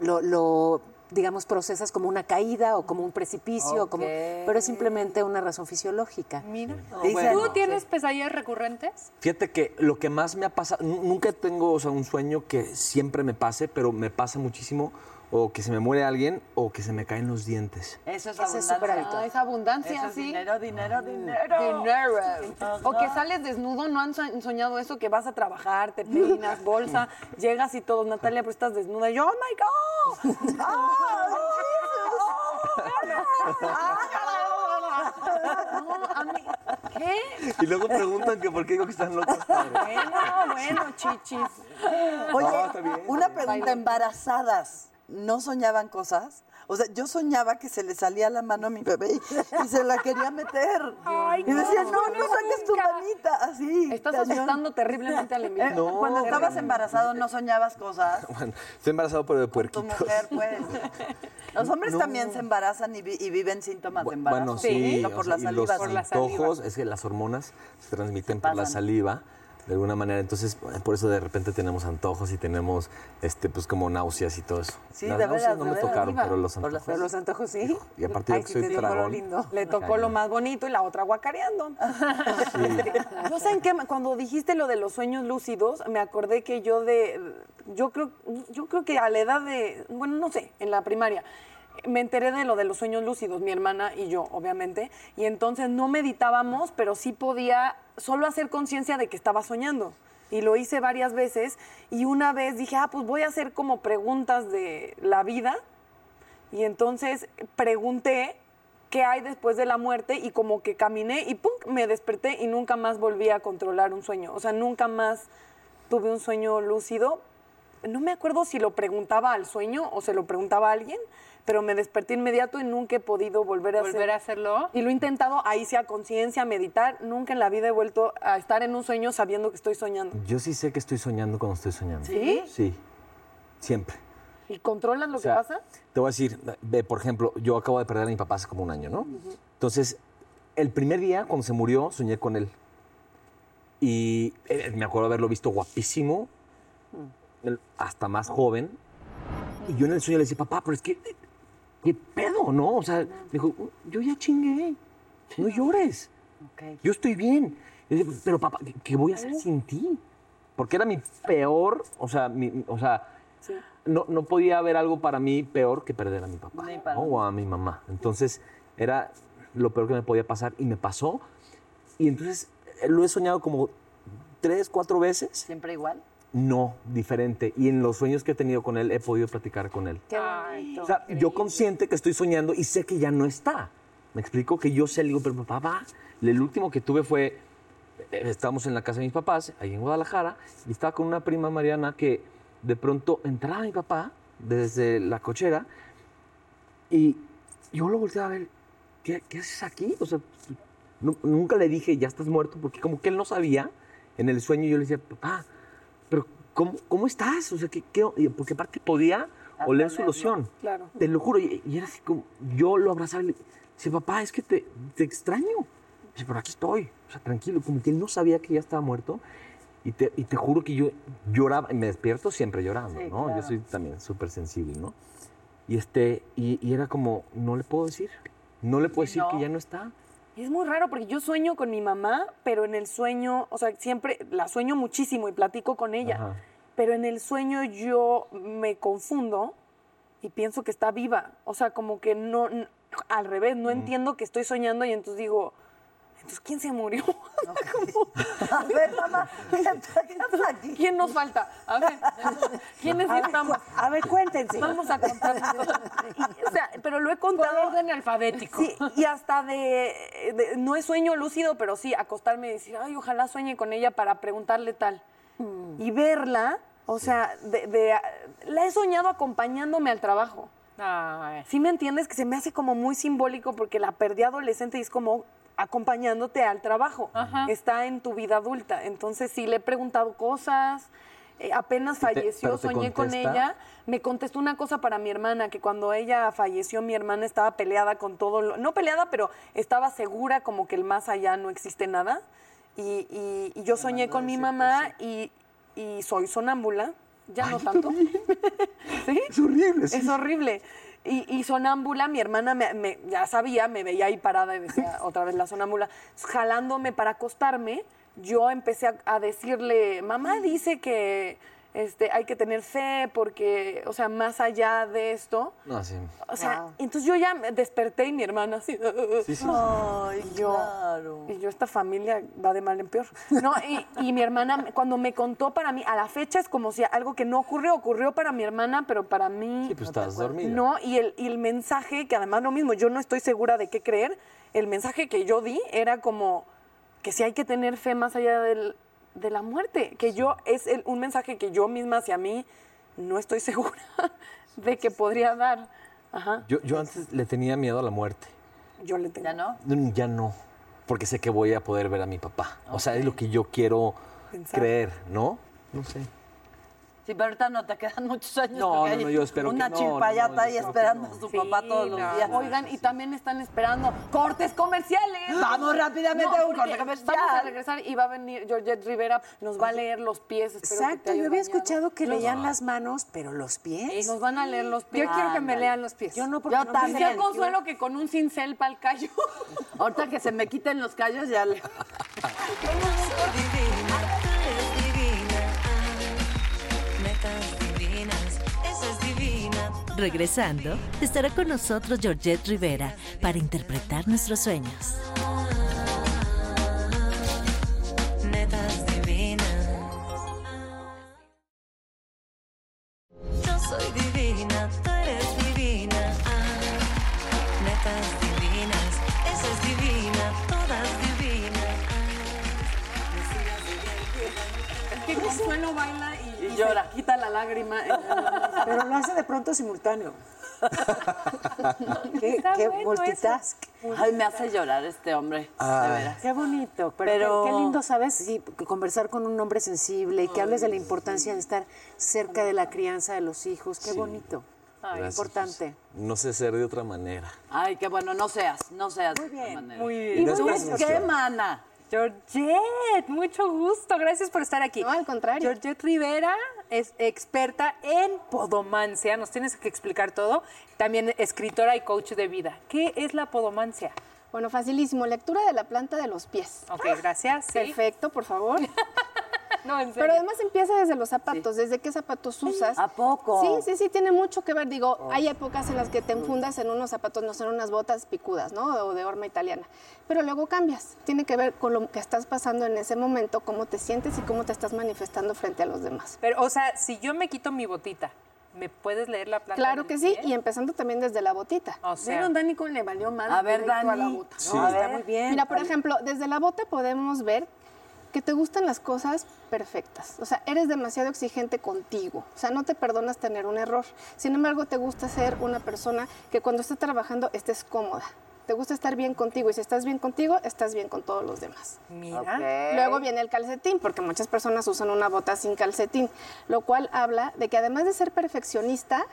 lo, lo, digamos, procesas como una caída o como un precipicio, como, pero es simplemente una razón fisiológica. Mira. ¿Tú tienes pesadillas recurrentes? Fíjate que lo que más me ha pasado, nu- nunca tengo o sea, un sueño que siempre me pase, pero me pasa muchísimo o que se me muere alguien o que se me caen los dientes. Eso es Ese es abundancia. Ah, esa abundancia, Eso es sí. dinero, dinero, dinero. Dinero. O que sales desnudo, ¿no han so- soñado eso? Que vas a trabajar, te peinas, bolsa, llegas y todos, Natalia, pero estás desnuda. Y yo, oh my God. No, a mí, ¿qué? Y luego preguntan que por qué digo que están locos. padre. Bueno, bueno, chichis. Oye, No, está bien. una pregunta, embarazadas, ¿no soñaban cosas? O sea, yo soñaba que se le salía la mano a mi bebé y, y se la quería meter. Ay, y decía, no, no, no, no saques tu manita, así. Estás cañón. asustando terriblemente al Eh, invitado. Cuando estabas embarazado, ¿no soñabas cosas? Bueno, estoy embarazado pero de Tu puerquitos. mujer, pues. Los hombres No. también se embarazan y, vi- y viven síntomas de embarazo. Bueno, sí, No o por sea, la y los la saliva. antojos, es que las hormonas se transmiten por la saliva de alguna manera, entonces eh, por eso de repente tenemos antojos y tenemos este pues como náuseas y todo eso. Sí, las de náuseas no de me tocaron, pero los antojos. Pero los antojos sí. Y aparte Ay, que sí soy lindo. Le tocó lo más bonito y la otra guacareando. No sé en qué, cuando dijiste lo de los sueños lúcidos, me acordé que yo de, yo creo, yo creo que a la edad de, bueno, no sé, en la primaria, me enteré de lo de los sueños lúcidos, mi hermana y yo, obviamente, y entonces no meditábamos, pero sí podía solo hacer conciencia de que estaba soñando. Y lo hice varias veces y una vez dije, ah, pues voy a hacer como preguntas de la vida y entonces pregunté qué hay después de la muerte y como que caminé y ¡pum! me desperté y nunca más volví a controlar un sueño. O sea, nunca más tuve un sueño lúcido. No me acuerdo si lo preguntaba al sueño o se lo preguntaba a alguien, pero me desperté inmediato y nunca he podido volver a ¿Volver a hacer. hacerlo? Y lo he intentado, ahí sea conciencia, meditar. Nunca en la vida he vuelto a estar en un sueño sabiendo que estoy soñando. Yo sí sé que estoy soñando cuando estoy soñando. ¿Sí? Sí, siempre. ¿Y controlas lo O sea, que pasa? Te voy a decir, ve, por ejemplo, yo acabo de perder a mi papá hace como un año, ¿no? Entonces, el primer día, cuando se murió, soñé con él. Y eh, me acuerdo haberlo visto guapísimo, él hasta más joven. Y yo en el sueño le decía, papá, pero es que, ¿qué pedo, no? O sea, dijo, yo ya chingué, no llores. Yo estoy bien. Pero papá, ¿qué- ¿qué voy a hacer sin ti? Porque era mi peor, o sea, mi- o sea, no, no podía haber algo para mí peor que perder a mi papá o a mi mamá. Entonces, era lo peor que me podía pasar y me pasó. Y entonces, eh, lo he soñado como tres, cuatro veces. ¿Siempre igual? No, diferente. Y en los sueños que he tenido con él, he podido platicar con él. Qué bonito. O sea, yo consciente que estoy soñando y sé que ya no está. Me explico que yo sé, le digo, pero papá, el último que tuve fue, eh, estábamos en la casa de mis papás, ahí en Guadalajara, y estaba con una prima Mariana que de pronto entraba mi papá desde la cochera y yo lo volteaba a ver, ¿qué, qué haces aquí? O sea, nu- nunca le dije, ya estás muerto, porque como que él no sabía, en el sueño yo le decía, papá, ¿cómo, cómo estás? O sea, ¿qué, qué? y Porque aparte podía oler su loción. Claro. Te lo juro, y, y era así como, yo lo abrazaba y le decía, papá, es que te, te extraño. Dice, pero aquí estoy, o sea, tranquilo, como que él no sabía que ya estaba muerto. Y te, y te juro que yo lloraba, y me despierto siempre llorando, ¿no? Yo soy también súper sensible, ¿no? Y, este, y, y era como, no le puedo decir, no le puedo decir que ya no está. Y es muy raro porque yo sueño con mi mamá, pero en el sueño, o sea, siempre la sueño muchísimo y platico con ella. Ajá. Pero en el sueño yo me confundo y pienso que está viva. O sea, como que no, al revés, no entiendo que estoy soñando y entonces digo, entonces, ¿quién se murió? A ver, mamá, ¿qué pasa aquí? ¿Quién nos falta? A ver, ¿quién necesitamos? A ver, cuéntense. Vamos a contar. O sea, pero lo he Por contado. orden alfabético. Sí, y hasta de, de- no es sueño lúcido, pero sí, acostarme y decir, ay, ojalá sueñe con ella para preguntarle tal. Y verla, o sea, de, de- la he soñado acompañándome al trabajo. Ay. ¿Sí me entiendes? Que se me hace como muy simbólico porque la perdí adolescente y es como acompañándote al trabajo. Está en tu vida adulta. Entonces sí le he preguntado cosas. eh, apenas falleció, te soñé con ella. Me contestó una cosa para mi hermana, que cuando ella falleció, mi hermana estaba peleada con todo lo. No peleada, pero estaba segura como que el más allá no existe nada. Y, y- y yo soñé con mi mamá y, y soy sonámbula. Ya no tanto. ¿Sí? Es horrible, Es horrible. Y, y sonámbula, mi hermana me, me- ya sabía, me veía ahí parada y decía otra vez la sonámbula, jalándome para acostarme. Yo empecé a, a decirle, mamá dice que este, hay que tener fe porque, o sea, más allá de esto. No, sí. O sea, entonces yo ya me desperté y mi hermana así. Sí, sí. Ay, Y yo, claro. y yo, esta familia va de mal en peor. No, y, y mi hermana, cuando me contó para mí, a la fecha es como si algo que no ocurrió, ocurrió para mi hermana, pero para mí. Sí, pues estás dormida. No, y el, y el mensaje, que además lo mismo, yo no estoy segura de qué creer, el mensaje que yo di era como que si hay que tener fe más allá del- de la muerte, que yo, es el- un mensaje que yo misma hacia mí no estoy segura de que podría dar. Ajá, Yo, yo antes le tenía miedo a la muerte. yo le tengo. ¿Ya no? Mm, Ya no, porque sé que voy a poder ver a mi papá. O sea, es lo que yo quiero Pensar. creer, ¿no? No sé. Sí, pero ahorita no te quedan muchos años. No, no, yo espero que Una no, chilpayata no, no, yo ahí que esperando no. a su Sí, papá todos los no. días. Oigan, y también están esperando cortes comerciales. Vamos rápidamente a un corte comercial. Vamos a regresar y va a venir Georgette Rivera, nos va a leer los pies. espero que te Exacto, yo había bañado. escuchado que leían las manos, pero los pies. Nos van a leer los pies. Yo quiero que me lean los pies. Yo no, porque Yo no también. Sé. Consuelo que con un cincel para el callo. Ahorita que se me quiten los callos ya le... Regresando, estará con nosotros Georgette Rivera para interpretar nuestros sueños. Netas divinas. Yo soy divina, tú eres divina. Ah, netas divinas, esa es divina, todas divinas. Es que Consuelo baila y, Y y llora. quita la lágrima. Pero lo hace de pronto simultáneo. qué qué bueno multitask. Ay, me hace llorar este hombre, de veras. Qué bonito, pero, Pero- Qué, qué lindo, ¿sabes? Sí, conversar con un hombre sensible y que hables de la importancia de estar cerca de la crianza de los hijos. Qué bonito. Gracias, importante. no sé ser de otra manera. Ay, qué bueno, no seas, no seas Muy de esa bien, manera. Muy ¿Y bien. tú qué, mana? Georgette, mucho gusto. Gracias por estar aquí. No, al contrario. Georgette Rivera es experta en podomancia. Nos tienes que explicar todo. También escritora y coach de vida. ¿Qué es la podomancia? Bueno, facilísimo. Lectura de la planta de los pies. Ok, gracias. sí. Perfecto, por favor. No, en serio. Pero además empieza desde los zapatos, desde qué zapatos usas. ¿A poco? Sí, sí, sí, tiene mucho que ver. Digo, hay épocas en las que te enfundas en unos zapatos, no son unas botas picudas, ¿no? O de horma italiana. Pero luego cambias. Tiene que ver con lo que estás pasando en ese momento, cómo te sientes y cómo te estás manifestando frente a los demás. Pero, o sea, si yo me quito mi botita, ¿me puedes leer la planta Claro que sí, pie? y empezando también desde la botita. O sea, ¿Vieron, Dani, cómo le valió mal? A ver, a la Dani. bota? Sí. A Está ver. muy bien. Mira, por ejemplo, desde la bota podemos ver que te gustan las cosas perfectas. O sea, eres demasiado exigente contigo. O sea, no te perdonas tener un error. Sin embargo, te gusta ser una persona que cuando estés trabajando estés cómoda. Te gusta estar bien contigo y si estás bien contigo, estás bien con todos los demás. mira. Luego viene el calcetín, porque muchas personas usan una bota sin calcetín, lo cual habla de que además de ser perfeccionista,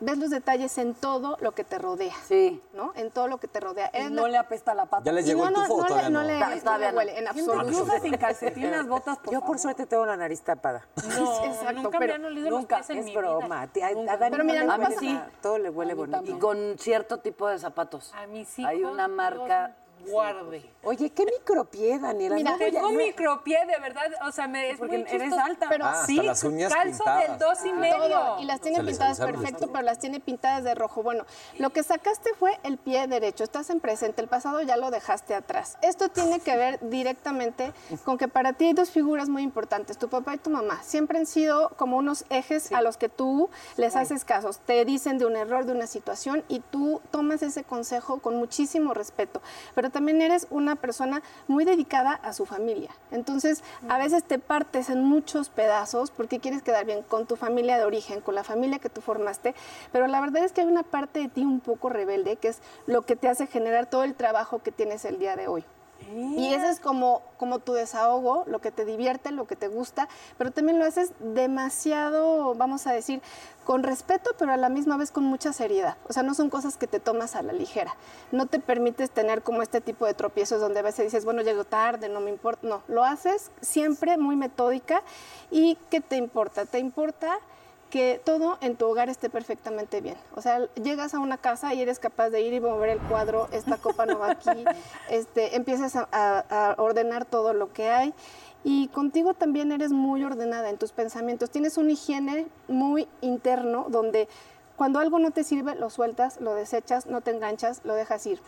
ves los detalles en todo lo que te rodea. Sí. ¿No? En todo lo que te rodea. Y no la- le apesta la pata. ¿Ya les llegó no, el no, tufo o no, le, no no? le, no le huele en absoluto. usa sin calcetín las botas, por Yo por favor. suerte tengo la nariz tapada. No, Exacto, nunca pero me han olido Nunca, los pies en es mi broma. vida. A- a Nunca. Dani Pero mira, no pasa nada. Todo le huele bonito. Y con cierto tipo de zapatos. A mis hijos. Hay una marca. Guarde. Oye, qué micropie, Daniela. Mira, no voy a- Tengo micropié, de verdad. O sea, me, es Porque muy eres chistoso. alta. Pero Ah, hasta sí, las uñas calzo pintadas. del dos y medio. Todo, y las tiene Se pintadas perfecto, pero las tiene pintadas de rojo. Bueno, lo que sacaste fue el pie derecho, estás en presente, el pasado ya lo dejaste atrás. Esto tiene que ver directamente con que para ti hay dos figuras muy importantes, tu papá y tu mamá. Siempre han sido como unos ejes a los que tú les haces casos. Te dicen de un error, de una situación, y tú tomas ese consejo con muchísimo respeto. Pero también eres una persona muy dedicada a su familia. Entonces, a veces te partes en muchos pedazos porque quieres quedar bien con tu familia de origen, con la familia que tú formaste, pero la verdad es que hay una parte de ti un poco rebelde, que es lo que te hace generar todo el trabajo que tienes el día de hoy. Y ese es como, como tu desahogo, lo que te divierte, lo que te gusta, pero también lo haces demasiado, vamos a decir, con respeto, pero a la misma vez con mucha seriedad. O sea, no son cosas que te tomas a la ligera. No te permites tener como este tipo de tropiezos donde a veces dices, bueno, llego tarde, no me importa. No, lo haces siempre muy metódica. ¿Y qué te importa? Te importa que todo en tu hogar esté perfectamente bien. O sea, llegas a una casa y eres capaz de ir y mover el cuadro, esta copa no va aquí, este, empiezas a, a- a ordenar todo lo que hay. Y contigo también eres muy ordenada en tus pensamientos. Tienes una higiene muy interno donde cuando algo no te sirve, lo sueltas, lo desechas, no te enganchas, lo dejas ir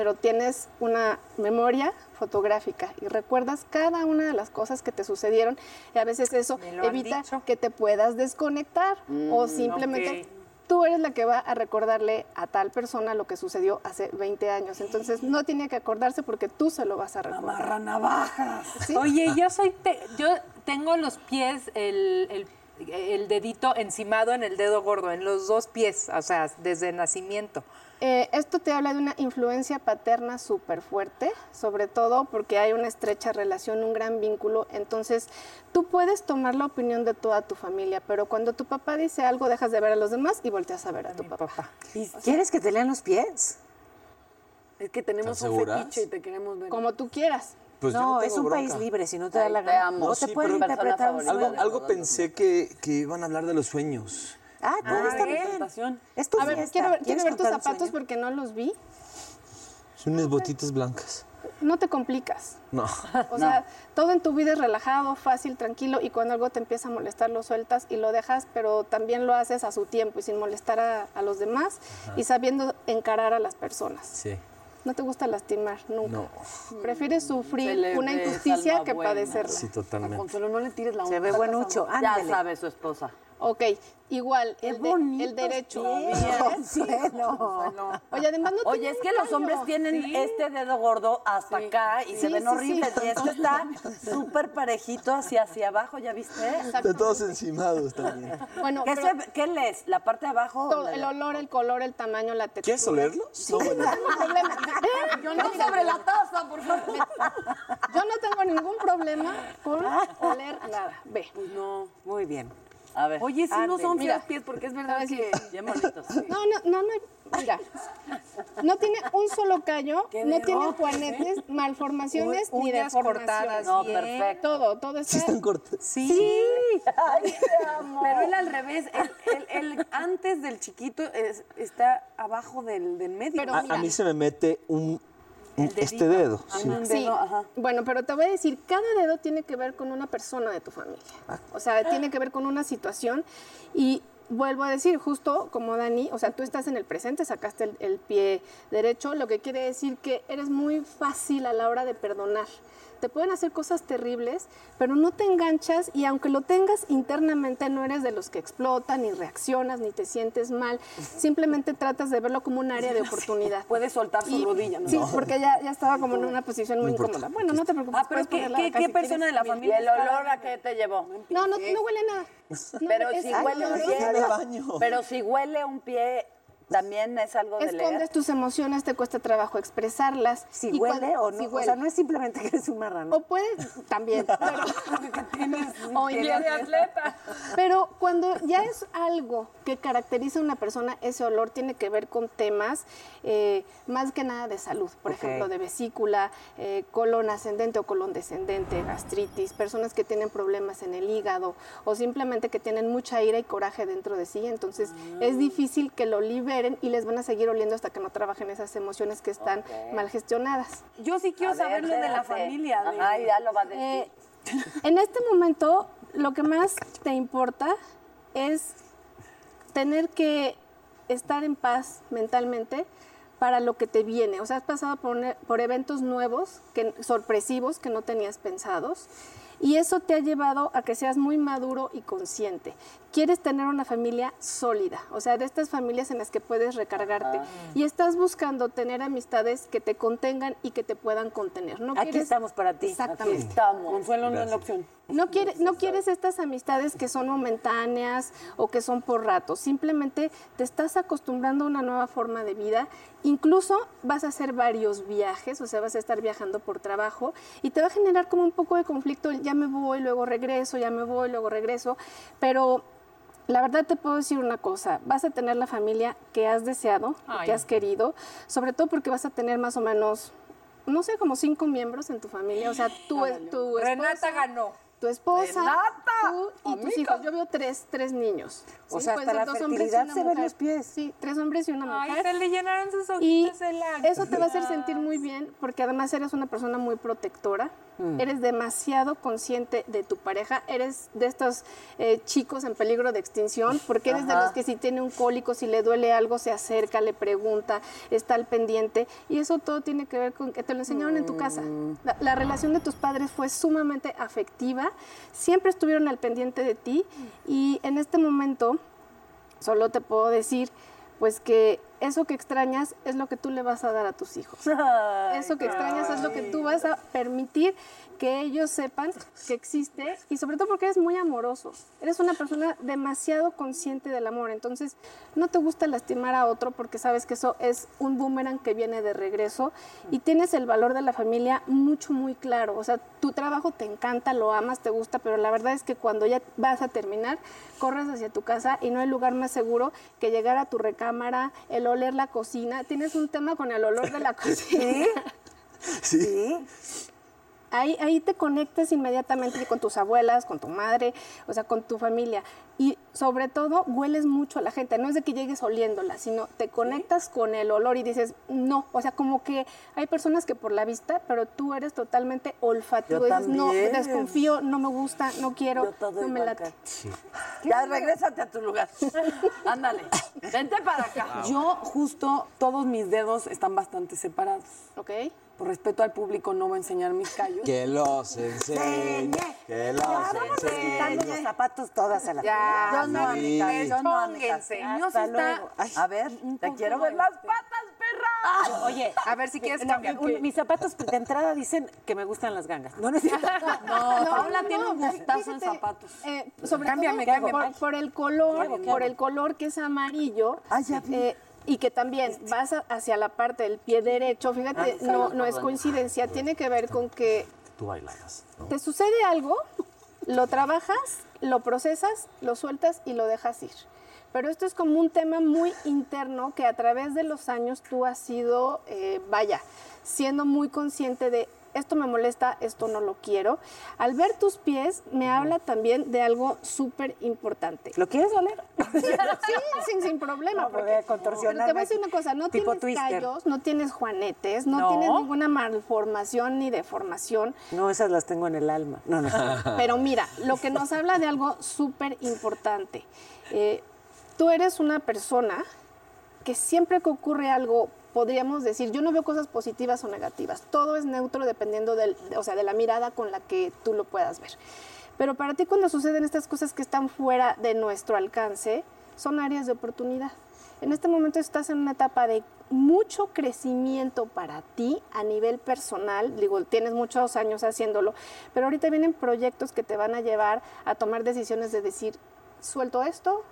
pero tienes una memoria fotográfica y recuerdas cada una de las cosas que te sucedieron y a veces eso evita que te puedas desconectar o simplemente ok. tú eres la que va a recordarle a tal persona lo que sucedió hace 20 años. Entonces no tiene que acordarse porque tú se lo vas a recordar. Amarra navajas. ¿sí? Oye, yo soy, te- yo tengo los pies, el, el- el dedito encimado en el dedo gordo, en los dos pies, o sea, desde nacimiento. Eh, esto te habla de una influencia paterna súper fuerte, sobre todo porque hay una estrecha relación, un gran vínculo. Entonces, tú puedes tomar la opinión de toda tu familia, pero cuando tu papá dice algo, dejas de ver a los demás y volteas a ver a tu papá. ¿Quieres que te lean los pies? Es que tenemos ¿Están un fetiche y te queremos ver. Como tú quieras. Pues no, no es un bronca. país libre, si no te da la te gana. amo. No Sí, te pueden pero- interpretar un. Algo, algo pensé que, que iban a hablar de los sueños. Ah, todo está bien. Presentación. Es tu A ver, quiero ver, quiero ¿Quieres ver tus zapatos sueño? porque no los vi. Son unas botitas blancas. No te complicas. No. O sea, todo en tu vida es relajado, fácil, tranquilo y cuando algo te empieza a molestar lo sueltas y lo dejas, pero también lo haces a su tiempo y sin molestar a, a los demás y sabiendo encarar a las personas. Sí. No te gusta lastimar, nunca. No. Prefieres Se sufrir una injusticia que buena. padecerla. Sí, A totalmente. Consuelo, no le tires la Se onda. ve buenucho. Ya sabe su esposa. Ok, igual, el, de- el derecho. Consuelo. Oye, además no Oye, es que los hombres tienen este dedo gordo hasta acá y se Sí, ven sí, horribles. sí. Y este está súper parejito hacia hacia abajo, ¿ya viste? Están todos encimados también. Bueno, ¿Qué, pero se- qué lees? ¿La parte de abajo? todo, el olor, el color, el tamaño, la textura. ¿Quieres olerlos? No, bueno. No problema. Yo no, No sobre la taza, por favor. yo no tengo ningún problema con oler nada. Ve. No. Muy bien. A ver. Oye, sí no son feos pies, porque es verdad que... bien bonitos. No, no, no, no. Mira, no tiene un solo callo, no tiene juanetes, malformaciones U- ni deformaciones. cortadas. No, perfecto. Todo, todo está. Sí están cortos. Sí. Ay. Pero él al revés, el, el- el antes del chiquito es- está abajo del, del medio. Pero A, mira. a mí se me mete un Este dedo, Ajá. sí. Sí. Bueno, pero te voy a decir, cada dedo tiene que ver con una persona de tu familia. O sea, tiene que ver con una situación y vuelvo a decir, justo como Dani, o sea, tú estás en el presente, sacaste el, el pie derecho, lo que quiere decir que eres muy fácil a la hora de perdonar. Te pueden hacer cosas terribles, pero no te enganchas y aunque lo tengas internamente, no eres de los que explotan, ni reaccionas, ni te sientes mal. Simplemente tratas de verlo como un área de oportunidad. Puedes soltar su Y- rodilla, ¿no? Sí, porque ya, ya estaba como en una posición muy incómoda. Bueno, no te preocupes. Ah, pero ¿qué- qué- qué si persona de la ¿Y familia el olor a qué te llevó? No, no, no huele nada. No, Pero es- si huele un pie, pero si huele un pie, también es algo de leer. Escondes tus emociones, te cuesta trabajo expresarlas. Si Y huele cuando- o no. si O huele. sea, no es simplemente que eres un marrano. O puedes también, pero, o pie de inglés. atleta. Pero cuando ya es algo que caracteriza a una persona, ese olor tiene que ver con temas eh, más que nada de salud. Por ejemplo, de vesícula, eh, colon ascendente o colon descendente, gastritis, personas que tienen problemas en el hígado o simplemente que tienen mucha ira y coraje dentro de sí. Entonces es difícil que lo liberen y les van a seguir oliendo hasta que no trabajen esas emociones que están mal gestionadas. Yo sí quiero saber lo de la familia. de- Ajá, ya lo va a decir. Eh, en este momento, lo que más te importa es tener que estar en paz mentalmente para lo que te viene. O sea, has pasado por, un- por eventos nuevos, que, sorpresivos, que no tenías pensados. Y eso te ha llevado a que seas muy maduro y consciente. Quieres tener una familia sólida, o sea, de estas familias en las que puedes recargarte. Y estás buscando tener amistades que te contengan y que te puedan contener. ¿no? Aquí quieres- estamos para ti. Exactamente. Estamos. Consuelo no es la opción. No, quiere- no quieres estas amistades que son momentáneas o que son por rato. Simplemente te estás acostumbrando a una nueva forma de vida. Incluso vas a hacer varios viajes, o sea, vas a estar viajando por trabajo y te va a generar como un poco de conflicto. el Ya me voy, luego regreso, ya me voy, luego regreso. Pero la verdad te puedo decir una cosa, vas a tener la familia que has deseado, Ay. que has querido, sobre todo porque vas a tener más o menos, no sé, como cinco miembros en tu familia. O sea, tu, tu Renata esposa, ganó. tu esposa, ¡Renata! tú y tus hijos. Yo veo tres, tres niños. O Sí, sea, pueden hasta la dos y fertilidad se ven los pies. Sí, tres hombres y una Ay, mujer. se le llenaron sus Y ojitos de lágrimas. eso te va a hacer sentir muy bien porque además eres una persona muy protectora, eres demasiado consciente de tu pareja, eres de estos eh, chicos en peligro de extinción porque eres de los que si tiene un cólico, si le duele algo, se acerca, le pregunta, está al pendiente y eso todo tiene que ver con que te lo enseñaron en tu casa. La, la relación de tus padres fue sumamente afectiva, siempre estuvieron al pendiente de ti y en este momento solo te puedo decir pues que eso que extrañas es lo que tú le vas a dar a tus hijos. Eso que extrañas es lo que tú vas a permitir que ellos sepan que existe y sobre todo porque eres muy amoroso. Eres una persona demasiado consciente del amor, entonces no te gusta lastimar a otro porque sabes que eso es un boomerang que viene de regreso y tienes el valor de la familia mucho, muy claro. O sea, tu trabajo te encanta, lo amas, te gusta, pero la verdad es que cuando ya vas a terminar, corres hacia tu casa y no hay lugar más seguro que llegar a tu recámara, el oler la cocina. Tienes un tema con el olor de la cocina. Sí. Ahí, ahí te conectas inmediatamente con tus abuelas, con tu madre, o sea, con tu familia. Y sobre todo, hueles mucho a la gente. No es de que llegues oliéndola, sino te conectas con el olor y dices, no. O sea, como que hay personas que por la vista, pero tú eres totalmente olfativo. Yo dices, no, desconfío, no me gusta, no quiero, Yo todo no me late. que- Ya, regrésate a tu lugar. Ándale. Vente para acá. Yo justo todos mis dedos están bastante separados. ¿Ok? Por respeto al público no voy a enseñar mis callos. Que los enseñe. Que los enseñe. Quitando los zapatos todas a la Ya, Yo no, amiga. Yo no, amiga. Sí Hasta luego. Ay. A ver, te quiero ver las patas, perra. Oye, A ver si quieres no, cambiar. un- mis zapatos de entrada dicen que me gustan las gangas. No, no es cierto. No, Paula tiene un no, gustazo en fíjate, zapatos. eh, sobre Cámbiame, todo cámbiame. Por, por el color, ¿Qué hago, qué por el color que es amarillo. Ah, ya vi. eh, y que también vas hacia la parte del pie derecho, fíjate, no, no es coincidencia, tiene que ver con que Tú bailabas. ¿no? te sucede algo, lo trabajas, lo procesas, lo sueltas y lo dejas ir. Pero esto es como un tema muy interno que a través de los años tú has sido, eh, vaya, siendo muy consciente de esto me molesta, esto no lo quiero. Al ver tus pies, me habla también de algo súper importante. ¿Lo quieres oler? Sí, sin, sin problema. No, porque- porque contorsionarme pero te voy a decir una cosa, no tipo tienes twister. callos, no tienes juanetes, no, No. tienes ninguna malformación ni deformación. No, esas las tengo en el alma. No, no. Pero mira, lo que nos habla de algo súper importante. Eh, tú eres una persona que siempre que ocurre algo, podríamos decir, yo no veo cosas positivas o negativas. Todo es neutro dependiendo del, o sea, de la mirada con la que tú lo puedas ver. Pero para ti cuando suceden estas cosas que están fuera de nuestro alcance, son áreas de oportunidad. En este momento estás en una etapa de mucho crecimiento para ti a nivel personal. Digo, tienes muchos años haciéndolo, pero ahorita vienen proyectos que te van a llevar a tomar decisiones de decir, suelto esto,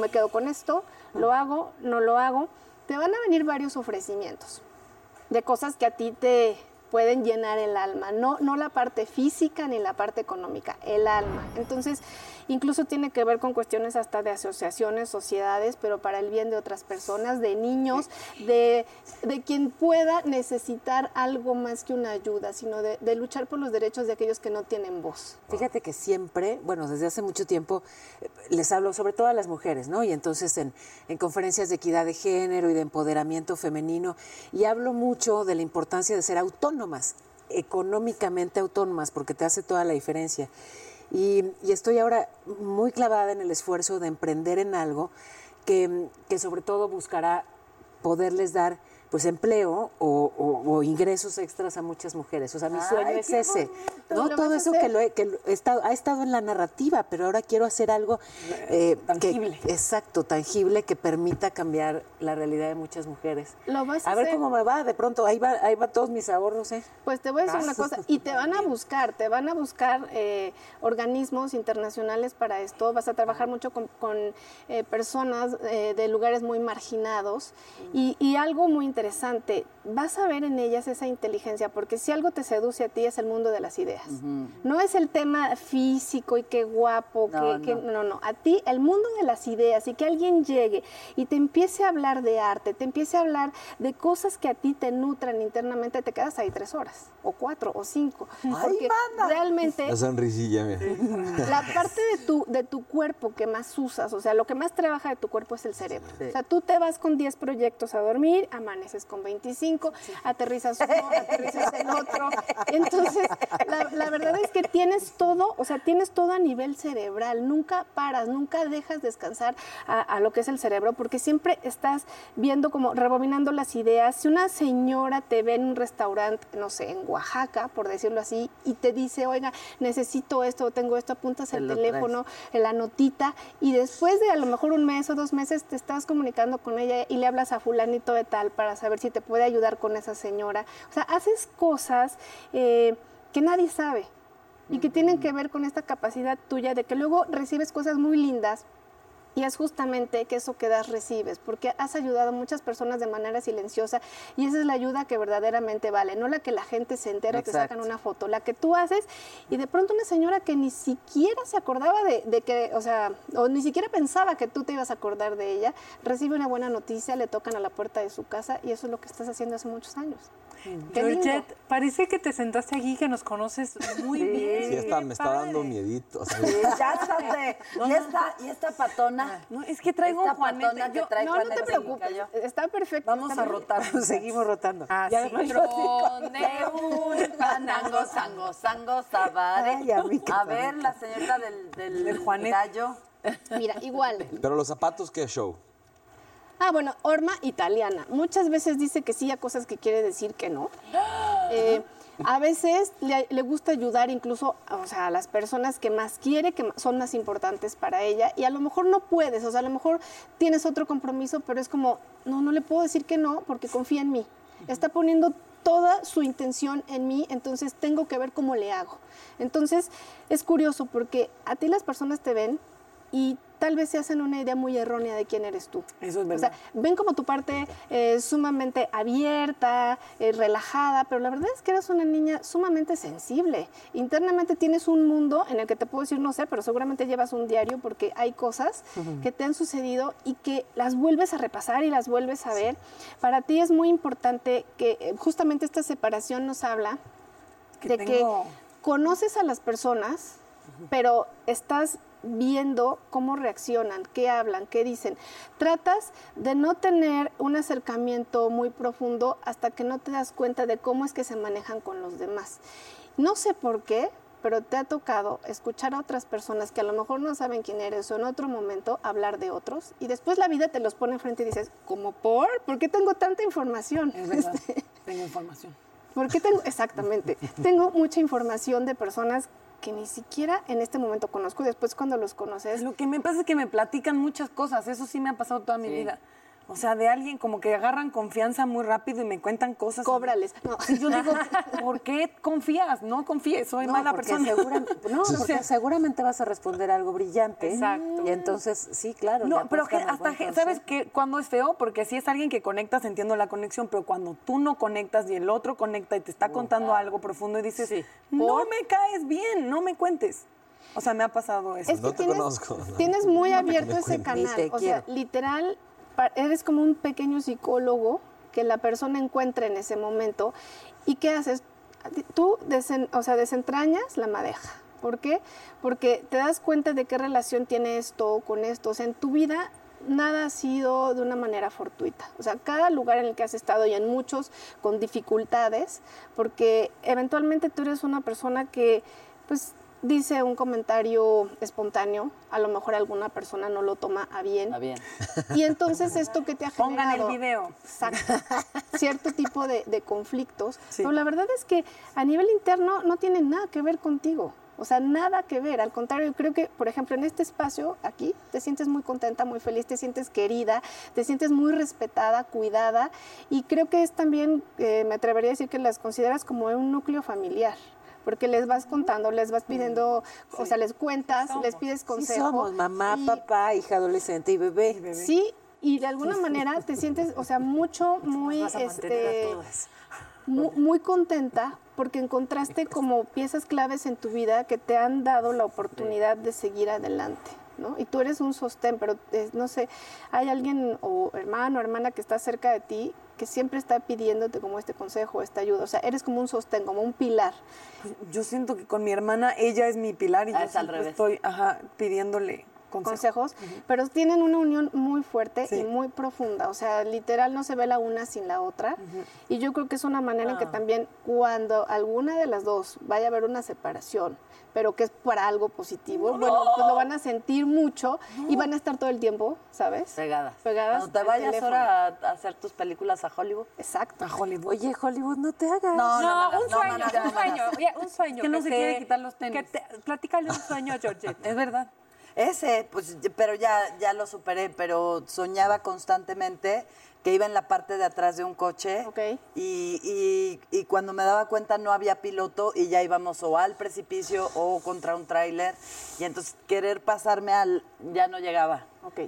me quedo con esto, lo hago, no lo hago. Te van a venir varios ofrecimientos de cosas que a ti te pueden llenar el alma, no, no la parte física ni la parte económica, el alma. Entonces, incluso tiene que ver con cuestiones hasta de asociaciones, sociedades, pero para el bien de otras personas, de niños, de, de quien pueda necesitar algo más que una ayuda, sino de, de luchar por los derechos de aquellos que no tienen voz. Fíjate que siempre, bueno, desde hace mucho tiempo, eh, les hablo sobre todo a las mujeres, ¿no? Y entonces en, en conferencias de equidad de género y de empoderamiento femenino, y hablo mucho de la importancia de ser autónomas, económicamente autónomas, porque te hace toda la diferencia. Y, estoy ahora muy clavada en el esfuerzo de emprender en algo que, que sobre todo buscará poderles dar pues empleo o, o- o ingresos extras a muchas mujeres. O sea, mi Ay, sueño es ese. bonito. ¿no? Todo eso que, lo he, que lo he estado, ha estado en la narrativa, pero ahora quiero hacer algo eh, que- Tangible. exacto, tangible, que permita cambiar la realidad de muchas mujeres. Lo vas a a ver hacer. cómo me va, de pronto, ahí va, ahí va todos mis ahorros, ¿eh? Pues te voy a decir Ah. una cosa, y te van a buscar, te van a buscar eh, organismos internacionales para esto, vas a trabajar mucho con, con, eh, personas eh, de lugares muy marginados y, y algo muy interesante, vas a ver en ellas esa inteligencia, porque si algo te seduce a ti es el mundo de las ideas. No es el tema físico y qué guapo, No, que, que- no. no, no, a ti el mundo de las ideas y que alguien llegue y te empiece a hablar de arte, te empiece a hablar de cosas que a ti te nutran internamente, te quedas ahí tres horas, o cuatro, o cinco. porque realmente La sonrisilla, mira. la parte de tu, de tu cuerpo que más usas, o sea, lo que más trabaja de tu cuerpo es el cerebro. Sí. O sea, tú te vas con 10 proyectos a dormir, amaneces con 25, aterrizas uno, aterrizas el otro. Entonces, la, la verdad es que tienes todo, o sea, tienes todo a nivel cerebral. Nunca paras, nunca dejas descansar a, a lo que es el cerebro, porque siempre estás viendo como rebobinando las ideas. Si una señora te ve en un restaurante, no sé, en Oaxaca, por decirlo así, y te dice, oiga, necesito esto, tengo esto, apuntas el lo teléfono, en la notita, y después de a lo mejor un mes o dos meses te estás comunicando con ella y le hablas a fulanito de tal para saber si te puede ayudar con esa señora. O sea, haces cosas eh, que nadie sabe y que tienen que ver con esta capacidad tuya de que luego recibes cosas muy lindas y es justamente que eso que das recibes, porque has ayudado a muchas personas de manera silenciosa y esa es la ayuda que verdaderamente vale, no la que la gente se entera o te sacan una foto, la que tú haces y de pronto una señora que ni siquiera se acordaba de, de que, o sea, o ni siquiera pensaba que tú te ibas a acordar de ella, recibe una buena noticia, le tocan a la puerta de su casa y eso es lo que estás haciendo hace muchos años. Georgette, parece que te sentaste aquí, que nos conoces muy bien. Sí, está, me está dando miedito. o sea, Ya estate. ¿Y esta, y esta patona? No, es que traigo Esta un Juanete. patona que Yo- trae No, no te preocupes, está perfecto. Vamos está a rotar. Seguimos rotando. Ah, Ya sí. me- Tron de un fandango, sango, sango, sabare. Ay, a A ver, la señorita del, del, Del Juanete. gallo. Mira, igual. Pero los zapatos, ¿qué show? Ah, bueno, horma italiana. Muchas veces dice que sí a cosas que quiere decir que no. Eh, a veces le, le gusta ayudar incluso o sea, a las personas que más quiere, que son más importantes para ella. Y a lo mejor no puedes, o sea, a lo mejor tienes otro compromiso, pero es como, no, no le puedo decir que no porque confía en mí. Está poniendo toda su intención en mí, entonces tengo que ver cómo le hago. Entonces es curioso porque a ti las personas te ven y tal vez se hacen una idea muy errónea de quién eres tú. Eso es O verdad. sea, ven como tu parte eh, sumamente abierta, eh, relajada, pero la verdad es que eres una niña sumamente sensible. Internamente tienes un mundo en el que te puedo decir, no sé, pero seguramente llevas un diario porque hay cosas que te han sucedido y que las vuelves a repasar y las vuelves a ver. Para ti es muy importante que eh, justamente esta separación nos habla de que conoces a las personas, pero estás viendo cómo reaccionan, qué hablan, qué dicen. Tratas de no tener un acercamiento muy profundo hasta que no te das cuenta de cómo es que se manejan con los demás. No sé por qué, pero te ha tocado escuchar a otras personas que a lo mejor no saben quién eres o en otro momento hablar de otros y después la vida te los pone enfrente y dices, ¿cómo por? ¿Por qué tengo tanta información? Es verdad, tengo información. ¿Por qué tengo? Exactamente. tengo mucha información de personas que ni siquiera en este momento conozco después cuando los conoces... Lo que me pasa es que me platican muchas cosas, eso sí me ha pasado toda mi vida. O sea, de alguien como que agarran confianza muy rápido y me cuentan cosas. Cóbrales. No. Y yo digo, ¿por qué confías? No confíes, soy mala porque persona. segura- no, porque seguramente vas a responder algo brillante. Exacto. Y entonces, sí, claro. No, pero que hasta, que-. ¿sabes qué? Cuando es feo? Porque si es alguien que conectas, entiendo la conexión, pero cuando tú no conectas y el otro conecta y te está contando algo profundo y dices, no me caes bien, no me cuentes. O sea, me ha pasado eso. Es que tienes, Tienes muy abierto ese canal. te O sea, literal, eres como un pequeño psicólogo que la persona encuentra en ese momento. ¿Y qué haces? Tú desen- o sea, desentrañas la madeja. ¿Por qué? Porque te das cuenta de qué relación tiene esto con esto. O sea, en tu vida nada ha sido de una manera fortuita. O sea, cada lugar en el que has estado y en muchos con dificultades, porque eventualmente tú eres una persona que, pues, dice un comentario espontáneo, a lo mejor alguna persona no lo toma a bien. A bien. Y entonces esto que te ha Pongan el generado... video. Exacto. Cierto tipo de, de conflictos. Pero la verdad es que a nivel interno no tiene nada que ver contigo. O sea, nada que ver. Al contrario, creo que, por ejemplo, en este espacio, aquí, te sientes muy contenta, muy feliz, te sientes querida, te sientes muy respetada, cuidada. Y creo que es también, eh, me atrevería a decir que las consideras como un núcleo familiar. Porque les vas contando, les vas pidiendo, o sea, les cuentas, les pides Sí consejo. somos mamá, y- papá, hija adolescente y bebé. Sí, y de alguna manera te sientes, o sea, mucho, muy, vas a mantener a este, todas. mu- muy, contenta porque encontraste como piezas claves en tu vida que te han dado la oportunidad de seguir adelante. ¿no? Y tú eres un sostén, pero eh, no sé, hay alguien o hermano o hermana que está cerca de ti que siempre está pidiéndote como este consejo, esta ayuda. O sea, eres como un sostén, como un pilar. Yo siento que con mi hermana, ella es mi pilar y Ah, yo es al siempre revés. estoy ajá, pidiéndole consejos. consejos, pero tienen una unión muy fuerte Sí. y muy profunda. O sea, literal no se ve la una sin la otra. Y yo creo que es una manera en que Ah. también cuando alguna de las dos vaya a haber una separación, pero que es para algo positivo, bueno, pues lo van a sentir mucho y van a estar todo el tiempo, ¿sabes? Pegadas. Pegadas. Cuando te vayas teléfono. ahora a, hacer tus películas a Hollywood. Exacto. A Hollywood. Oye, Hollywood, no te hagas. No, no, No, un sueño, un sueño, oye, un sueño. Que no se quiere quitar los tenis. que te- platícale un sueño, Georgette. Es verdad. Ese, pues, pero ya, ya lo superé, pero soñaba constantemente que iba en la parte de atrás de un coche Ok. y, y- y cuando me daba cuenta no había piloto y ya íbamos o al precipicio o contra un tráiler y entonces querer pasarme al... ya no llegaba. Ok.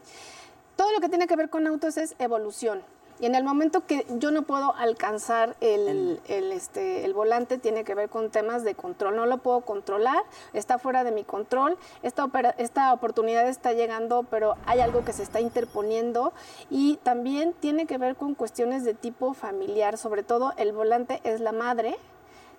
Todo lo que tiene que ver con autos es evolución. Y en el momento que yo no puedo alcanzar el, el, este, el volante, tiene que ver con temas de control. No lo puedo controlar, está fuera de mi control. Esta, opera- esta oportunidad está llegando, pero hay algo que se está interponiendo. Y también tiene que ver con cuestiones de tipo familiar. Sobre todo, el volante es la madre.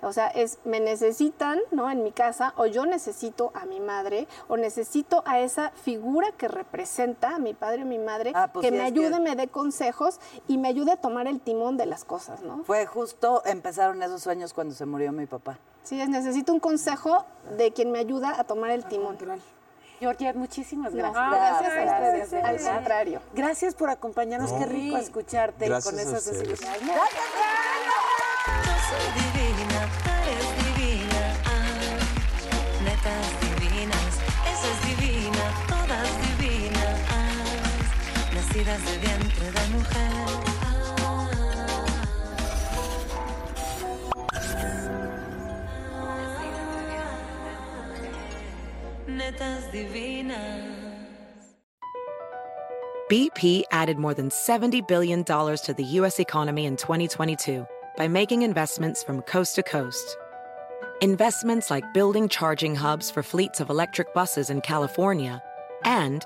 O sea, es me necesitan, ¿no? En mi casa, o yo necesito a mi madre, o necesito a esa figura que representa a mi padre o mi madre, Ah, pues que sí, me que- ayude, me dé consejos y me ayude a tomar el timón de las cosas, ¿no? Fue justo, empezaron esos sueños cuando se murió mi papá. Sí, es, necesito un consejo de quien me ayuda a tomar el timón. Georgette, muchísimas No, gracias. gracias a Gracias, ustedes, de al contrario. Gracias por acompañarnos, qué rico escucharte Gracias con esas desilusiones. Yo nacidas de vientre de mujer. Netas divinas. BP added more than $70 billion to the U.S. economy in 2022 by making investments from coast to coast. Investments like building charging hubs for fleets of electric buses in California and